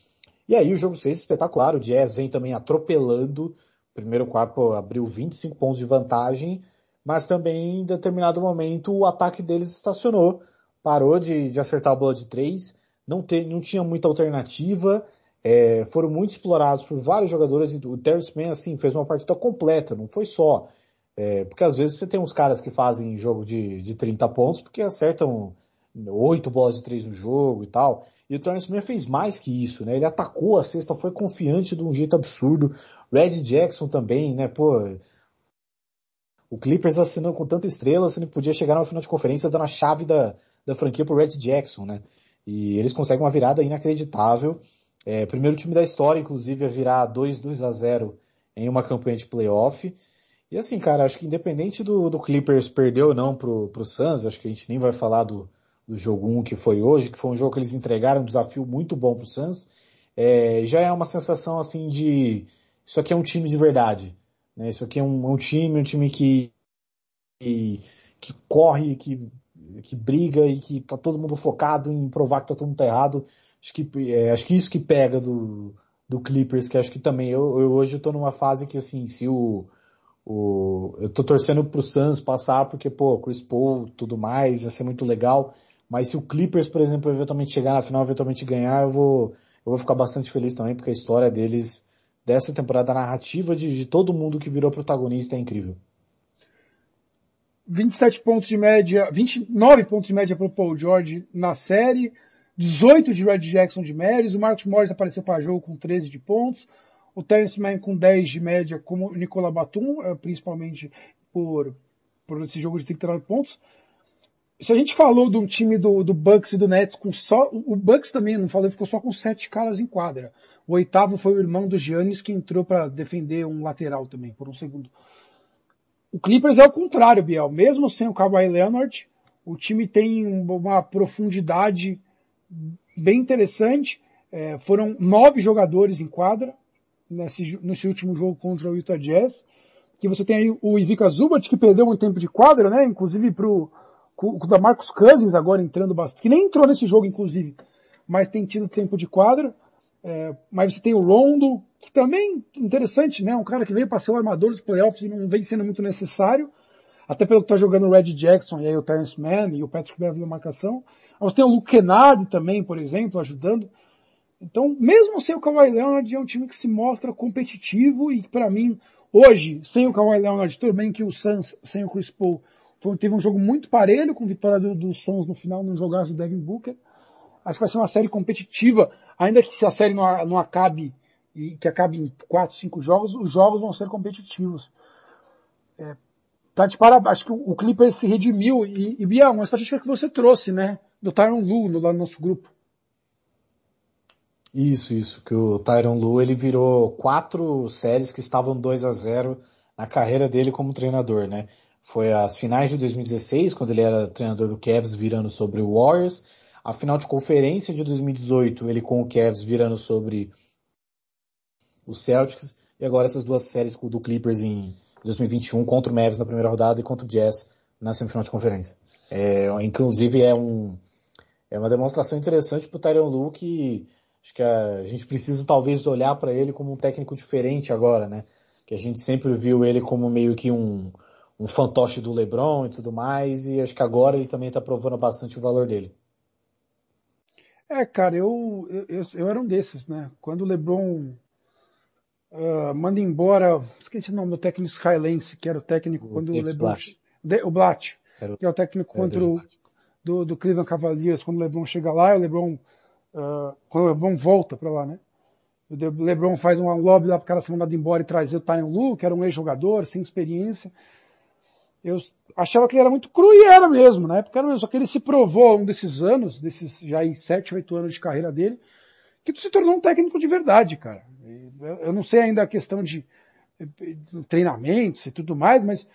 E aí o jogo 6 espetacular, o Jazz vem também atropelando, primeiro quarto abriu 25 pontos de vantagem, mas também em determinado momento o ataque deles estacionou, parou de, de acertar a bola de três, não, te, não tinha muita alternativa, é, foram muito explorados por vários jogadores e o Terrence Mann assim, fez uma partida completa, não foi só. É, porque às vezes você tem uns caras que fazem jogo de, de 30 pontos porque acertam oito bolas de três no jogo e tal. E o Terrence Mann fez mais que isso, né? Ele atacou a cesta, foi confiante de um jeito absurdo. Red Jackson também, né? Pô, o Clippers assinou com tanta estrela, você não podia chegar no final de conferência dando a chave da, da franquia pro Red Jackson, né? E eles conseguem uma virada inacreditável. É, primeiro time da história, inclusive, a virar 2-2 a 0 em uma campanha de playoff. E assim, cara, acho que independente do, do Clippers perder ou não pro, pro Suns, acho que a gente nem vai falar do, do jogo 1 que foi hoje, que foi um jogo que eles entregaram um desafio muito bom pro Suns, é, já é uma sensação assim de isso aqui é um time de verdade. Né? Isso aqui é um, um time, um time que, que, que, corre, que, que briga e que tá todo mundo focado em provar que tá todo mundo tá errado. Acho que, é, acho que isso que pega do, do Clippers, que acho que também eu, eu hoje eu tô numa fase que assim, se o, o eu tô torcendo pro Suns passar porque, pô, Chris Paul, tudo mais, ia ser muito legal. Mas se o Clippers, por exemplo, eventualmente chegar na final, eventualmente ganhar, eu vou, eu vou ficar bastante feliz também, porque a história deles dessa temporada, a narrativa de, de todo mundo que virou protagonista é incrível. 27 pontos de média, 29 pontos de média para o Paul George na série, 18 de Red Jackson de médias, o Marcos Morris apareceu para jogo com 13 de pontos, o Terence Mann com 10 de média, como o Nicola Batum, eh, principalmente por, por esse jogo de 39 pontos. Se a gente falou de um time do, do Bucks e do Nets com só, o Bucks também não falou, ficou só com sete caras em quadra. O oitavo foi o irmão do Giannis que entrou para defender um lateral também, por um segundo. O Clippers é o contrário, Biel. Mesmo sem o Kawhi Leonard, o time tem uma profundidade bem interessante. É, foram nove jogadores em quadra nesse, nesse último jogo contra o Utah Jazz. Que você tem aí o Ivica Zubat, que perdeu muito tempo de quadra, né? Inclusive pro, com, o da Marcos Cousins agora entrando bastante. Que nem entrou nesse jogo, inclusive. Mas tem tido tempo de quadra. É, mas você tem o Rondo, que também interessante, né? Um cara que veio para ser o armador dos playoffs e não vem sendo muito necessário. Até pelo que tá jogando o Red Jackson e aí o Terence Mann e o Patrick Beverly na marcação. Mas tem o Luke Kennard também, por exemplo, ajudando. Então, mesmo sem o Kawhi Leonard, é um time que se mostra competitivo e para mim, hoje, sem o Kawhi Leonard, tudo bem que o Suns, sem o Chris Paul, foi, teve um jogo muito parelho com vitória do, do Suns no final, não jogasse o Devin Booker. Acho que vai ser uma série competitiva, ainda que se a série não, não acabe e que acabe em 4, 5 jogos, os jogos vão ser competitivos. É, tá de parabéns. Acho que o, o Clippers se redimiu e, e Bia, uma estatística que você trouxe, né? Do Tyron Lu no, lá no nosso grupo. Isso, isso, que o Tyron Lu ele virou quatro séries que estavam 2 a 0 na carreira dele como treinador, né? Foi as finais de 2016, quando ele era treinador do Cavs virando sobre o Warriors, a final de conferência de 2018, ele com o Cavs virando sobre o Celtics, e agora essas duas séries do Clippers em 2021 contra o Mavs na primeira rodada e contra o Jazz na semifinal de conferência. É, inclusive é um é uma demonstração interessante para o Tyron Lu que acho que a gente precisa talvez olhar para ele como um técnico diferente agora, né? Que a gente sempre viu ele como meio que um, um fantoche do LeBron e tudo mais, e acho que agora ele também está provando bastante o valor dele. É, cara, eu, eu, eu era um desses, né? Quando o LeBron uh, manda embora, esqueci o nome do técnico israelense, que era o técnico o quando o LeBron... Blatt. De, o Blatt, era, que é o técnico contra o, do, do Cleveland Cavaliers, quando o LeBron chega lá, o LeBron, uh, quando o LeBron volta para lá, né? O LeBron faz um lobby lá para o cara ser mandado embora e trazer o Tyron Lu, que era um ex-jogador, sem experiência. Eu achava que ele era muito cru e era mesmo, na época era mesmo. Só que ele se provou longo desses anos, desses já em 7, 8 anos de carreira dele, que se tornou um técnico de verdade, cara. Eu não sei ainda a questão de treinamentos e tudo mais, mas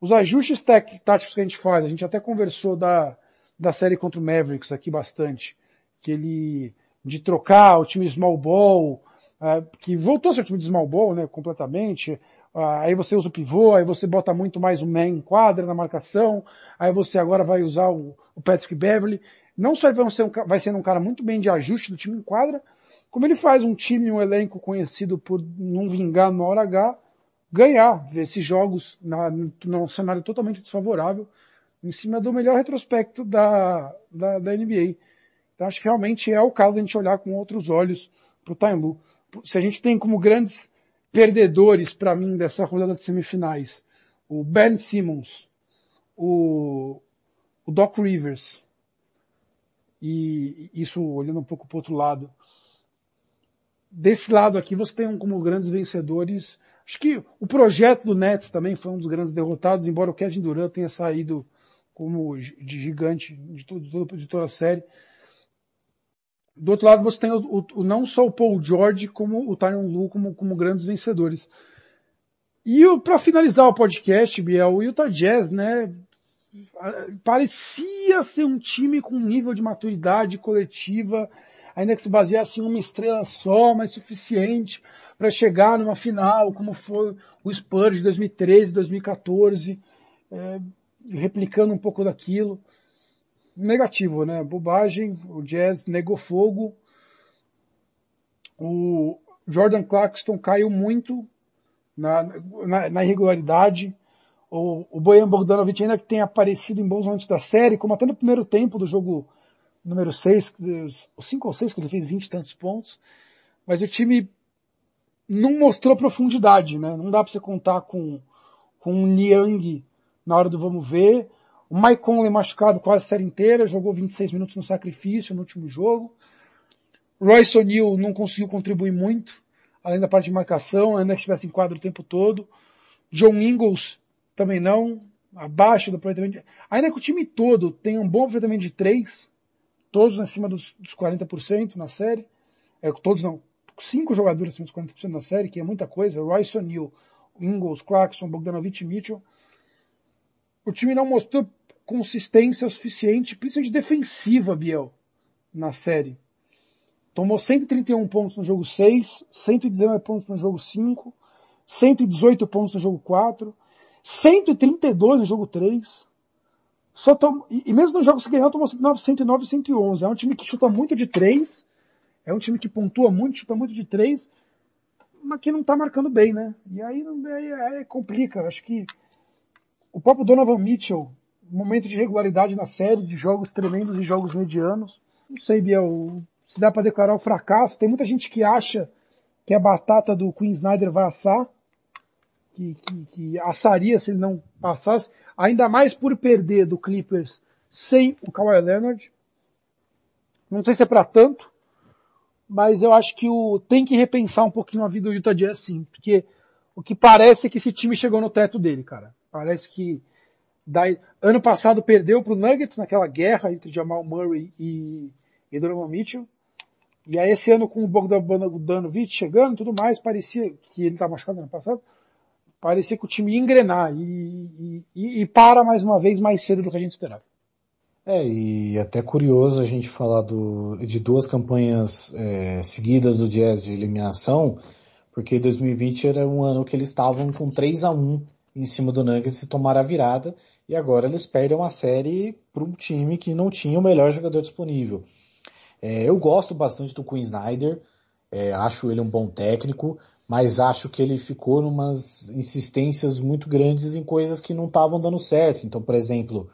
os ajustes táticos que a gente faz, a gente até conversou da, da série contra o Mavericks aqui bastante, que ele, de trocar o time small ball, uh, que voltou a ser o time de small ball, né, completamente, aí você usa o pivô, aí você bota muito mais o man em quadra na marcação, aí você agora vai usar o, o Patrick Beverly. Não só vai ser, um, vai ser um cara muito bem de ajuste do time em quadra, como ele faz um time, um elenco conhecido por não vingar na hora H, ganhar esses jogos na, num cenário totalmente desfavorável, em cima do melhor retrospecto da, da, da NBA. Então acho que realmente é o caso de a gente olhar com outros olhos para o Time Lu. Se a gente tem como grandes perdedores para mim dessa rodada de semifinais. O Ben Simmons, o, o Doc Rivers, e isso olhando um pouco para outro lado. Desse lado aqui você tem um, como grandes vencedores. Acho que o projeto do Nets também foi um dos grandes derrotados, embora o Kevin Durant tenha saído como de gigante de, tudo, de toda a série. Do outro lado, você tem o, o, o, não só o Paul George, como o Tyron Lu como, como grandes vencedores. E para finalizar o podcast, Biel, o Utah Jazz, né, parecia ser um time com um nível de maturidade coletiva, ainda que se baseasse em uma estrela só, mas suficiente para chegar numa final, como foi o Spurs de 2013, 2014, é, replicando um pouco daquilo negativo, né? Bobagem, o Jazz negou fogo. O Jordan Clarkson caiu muito na, na, na irregularidade. O, o Bojan Bogdanovic ainda que tem aparecido em bons momentos da série, como até no primeiro tempo do jogo número 6, o 5 ou 6, que ele fez 20 e tantos pontos. Mas o time não mostrou profundidade, né? Não dá para você contar com, com o Niang na hora do vamos ver. O Mike Conley machucado quase a série inteira, jogou 26 minutos no sacrifício no último jogo. Royce O'Neal não conseguiu contribuir muito, além da parte de marcação, ainda que estivesse em quadro o tempo todo. John Ingles também não, abaixo do aproveitamento. Ainda que o time todo tenha um bom aproveitamento de 3, todos acima dos, dos 40% na série. É, todos não, cinco jogadores acima dos 40% na série, que é muita coisa. Royce O'Neal, Ingles, Clarkson, Bogdanovich e Mitchell. O time não mostrou consistência suficiente, principalmente defensiva, Biel, na série. Tomou 131 pontos no jogo 6, 119 pontos no jogo 5, 118 pontos no jogo 4, 132 no jogo 3. Só tom... E mesmo nos jogos que ganhou, tomou 109 e 111. É um time que chuta muito de 3, é um time que pontua muito, chuta muito de 3, mas que não está marcando bem, né? E aí, aí, aí complica. Acho que o próprio Donovan Mitchell momento de regularidade na série, de jogos tremendos e jogos medianos. Não sei, Biel, se dá para declarar o fracasso. Tem muita gente que acha que a batata do Queen Snyder vai assar, que, que, que assaria se ele não passasse, ainda mais por perder do Clippers sem o Kawhi Leonard. Não sei se é para tanto, mas eu acho que o, tem que repensar um pouquinho a vida do Utah Jazz sim, porque o que parece é que esse time chegou no teto dele, cara. Parece que Daí, ano passado perdeu para o Nuggets naquela guerra entre Jamal Murray e, e Donovan Mitchell. E aí esse ano com o Bogdanovic chegando tudo mais, parecia que ele estava machucado ano passado, parecia que o time ia engrenar e, e, e, para mais uma vez mais cedo do que a gente esperava. É, e até curioso a gente falar do, de duas campanhas é, seguidas do Jazz de eliminação, porque 2020 era um ano que eles estavam com 3 a 1 em cima do Nuggets e tomaram a virada, e agora eles perdem uma série para um time que não tinha o melhor jogador disponível. É, eu gosto bastante do Queen Snyder, é, acho ele um bom técnico, mas acho que ele ficou numas insistências muito grandes em coisas que não estavam dando certo. Então, por exemplo,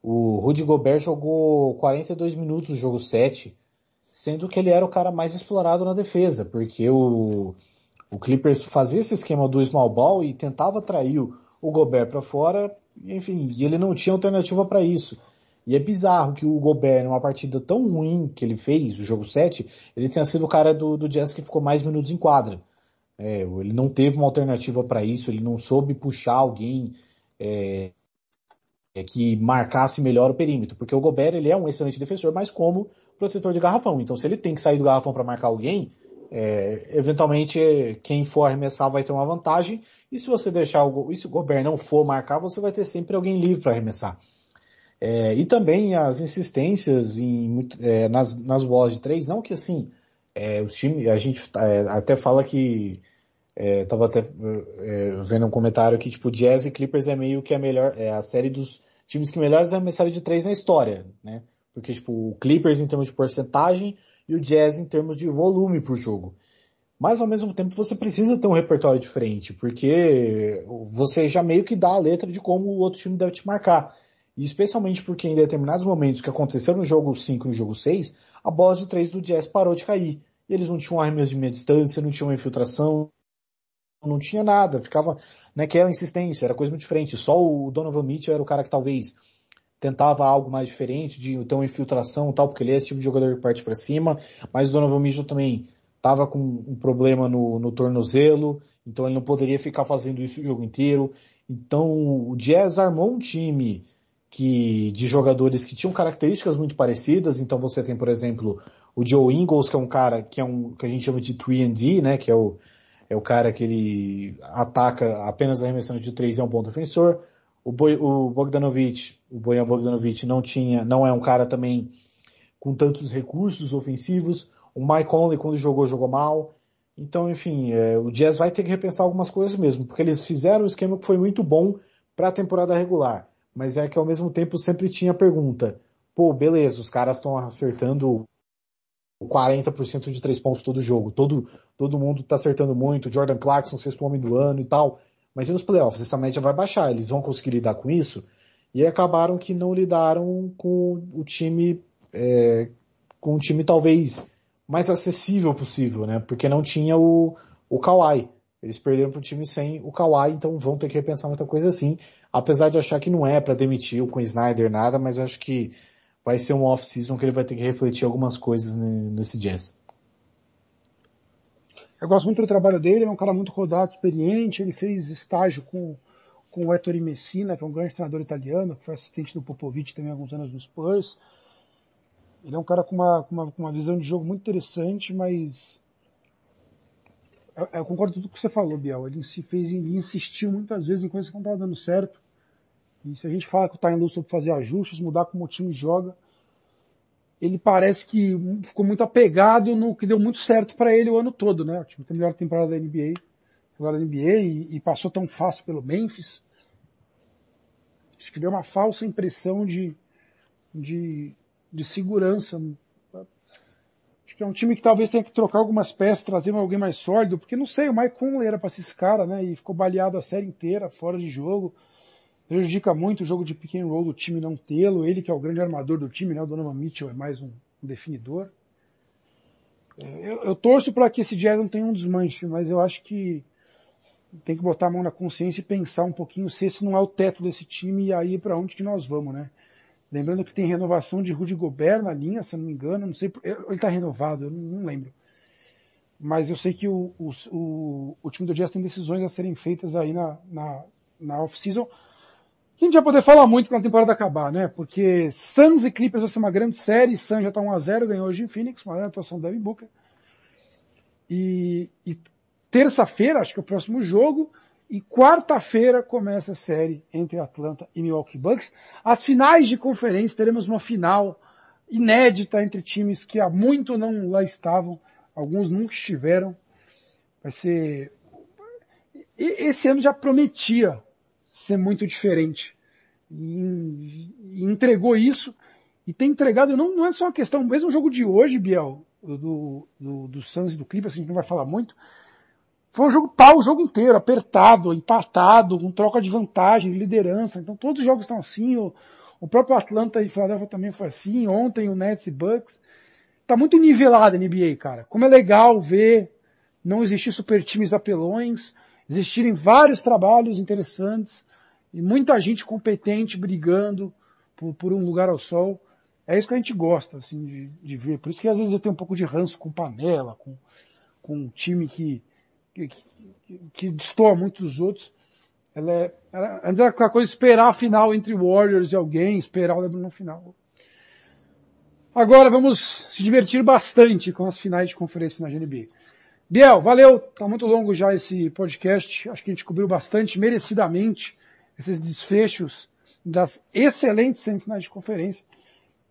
o Rudy Gobert jogou 42 minutos no jogo 7, sendo que ele era o cara mais explorado na defesa, porque o, o Clippers fazia esse esquema do small ball e tentava atrair o, o Gobert para fora enfim, e ele não tinha alternativa para isso. E é bizarro que o Gobert, numa partida tão ruim que ele fez, o jogo 7, ele tenha sido o cara do, do Jazz que ficou mais minutos em quadra. É, ele não teve uma alternativa para isso, ele não soube puxar alguém é, é, que marcasse melhor o perímetro, porque o Gobert ele é um excelente defensor, mas como protetor de garrafão. Então, se ele tem que sair do garrafão para marcar alguém, é, eventualmente quem for arremessar vai ter uma vantagem e se você deixar o, e se o Gobert não for marcar, você vai ter sempre alguém livre para arremessar. É, e também as insistências em, é, nas, nas bolas de três, não que assim, é, os times, a gente é, até fala que, é, tava até é, vendo um comentário que tipo, Jazz e Clippers é meio que a melhor, é a série dos times que melhores arremessaram de três na história, né? Porque tipo, o Clippers em termos de porcentagem e o Jazz em termos de volume por jogo. Mas ao mesmo tempo você precisa ter um repertório diferente, porque você já meio que dá a letra de como o outro time deve te marcar. E especialmente porque em determinados momentos que aconteceram no jogo 5 e no jogo 6, a bola de 3 do Jazz parou de cair. E eles não tinham arremesso de meia distância, não tinham infiltração, não tinha nada, ficava naquela insistência, era coisa muito diferente. Só o Donovan Mitchell era o cara que talvez tentava algo mais diferente, de ter uma infiltração e tal, porque ele é esse tipo de jogador que parte para cima, mas o Donovan Mitchell também estava com um problema no, no tornozelo, então ele não poderia ficar fazendo isso o jogo inteiro. Então o Jazz armou um time que de jogadores que tinham características muito parecidas. Então você tem, por exemplo, o Joe Ingles, que é um cara que é um que a gente chama de 3D, né, que é o é o cara que ele ataca apenas arremessando de três e é um bom defensor. O, Boi, o Bogdanovich, o Bojan Bogdanovich não tinha, não é um cara também com tantos recursos ofensivos. O Mike Conley, quando jogou, jogou mal. Então, enfim, é, o Jazz vai ter que repensar algumas coisas mesmo, porque eles fizeram um esquema que foi muito bom para a temporada regular. Mas é que ao mesmo tempo sempre tinha a pergunta: pô, beleza, os caras estão acertando 40% de três pontos todo jogo. Todo, todo mundo está acertando muito. Jordan Clarkson, sexto homem do ano e tal. Mas e nos playoffs? Essa média vai baixar. Eles vão conseguir lidar com isso? E acabaram que não lidaram com o time, é, com o time talvez mais acessível possível, né? Porque não tinha o, o Kawhi. Eles perderam para um time sem o Kawhi, então vão ter que repensar muita coisa assim. Apesar de achar que não é para demitir o Quinn Snyder nada, mas acho que vai ser um off-season que ele vai ter que refletir algumas coisas nesse Jazz. Eu gosto muito do trabalho dele, ele é um cara muito rodado, experiente, ele fez estágio com, com o Ettore Messina, que é um grande treinador italiano, que foi assistente do Popovich também há alguns anos no Spurs. Ele é um cara com uma, com uma, com uma visão de jogo muito interessante, mas eu, eu concordo com tudo que você falou, Biel. Ele se fez, ele insistiu muitas vezes em coisas que não estavam dando certo. E se a gente fala que o Tyler sobre fazer ajustes, mudar como o time joga, ele parece que ficou muito apegado no que deu muito certo para ele o ano todo, né? O time tem a melhor temporada da NBA, agora da NBA e, e, passou tão fácil pelo Memphis. Acho que deu uma falsa impressão de, de, de segurança. Acho que é um time que talvez tenha que trocar algumas peças, trazer alguém mais sólido, porque não sei, o Mike Conley era para ser esse cara, né? E ficou baleado a série inteira, fora de jogo prejudica muito o jogo de pick and roll do time não tê-lo. Ele que é o grande armador do time, né? O Donovan Mitchell é mais um, definidor. É, eu, eu, torço para que esse Jazz não tenha um desmanche, mas eu acho que tem que botar a mão na consciência e pensar um pouquinho se esse não é o teto desse time e aí para onde que nós vamos, né? Lembrando que tem renovação de Rudy Gobert na linha, se eu não me engano, não sei, ele está renovado, eu não lembro. Mas eu sei que o, o, o, o time do Jazz tem decisões a serem feitas aí na, na, na off-season a gente vai poder falar muito quando a temporada acabar, né? Porque Suns e Clippers vai ser uma grande série, Suns já está 1x0, ganhou hoje em Phoenix, uma grande atuação do Devin Booker. E, e terça-feira, acho que é o próximo jogo, e quarta-feira começa a série entre Atlanta e Milwaukee Bucks. As finais de conferência, teremos uma final inédita entre times que há muito não lá estavam, alguns nunca estiveram. Vai ser. Esse ano já prometia ser muito diferente. E, entregou isso, e tem entregado, não, não é só uma questão, mesmo o jogo de hoje, Biel, do, do, do Suns e do Clippers, a gente não vai falar muito, foi um jogo pau o jogo inteiro, apertado, empatado, com troca de vantagem, liderança. Então todos os jogos estão assim. O, o próprio Atlanta e Philadelphia também foi assim. Ontem o Nets e Bucks. Tá muito nivelado a NBA, cara. Como é legal ver não existir super times apelões, existirem vários trabalhos interessantes e muita gente competente brigando por, por, um lugar ao sol. É isso que a gente gosta, assim, de, de, ver. Por isso que às vezes eu tenho um pouco de ranço com panela, com, com um time que, que, que, destoa muito dos outros. Ela é, ela, antes era aquela coisa esperar a final entre Warriors e alguém, esperar o LeBron no final. Agora vamos se divertir bastante com as finais de conferência na GNB. Biel, valeu. Tá muito longo já esse podcast. Acho que a gente cobriu bastante, merecidamente, esses desfechos das excelentes semifinais de conferência.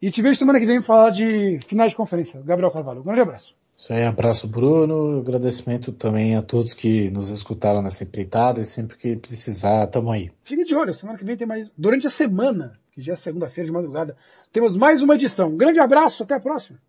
E te vejo semana que vem falar de finais de conferência. Gabriel Carvalho, um grande abraço. Isso aí, abraço Bruno, agradecimento também a todos que nos escutaram nessa empreitada e sempre que precisar, tamo aí. Fique de olho, semana que vem tem mais, durante a semana, que já é segunda-feira de madrugada, temos mais uma edição. Um grande abraço, até a próxima.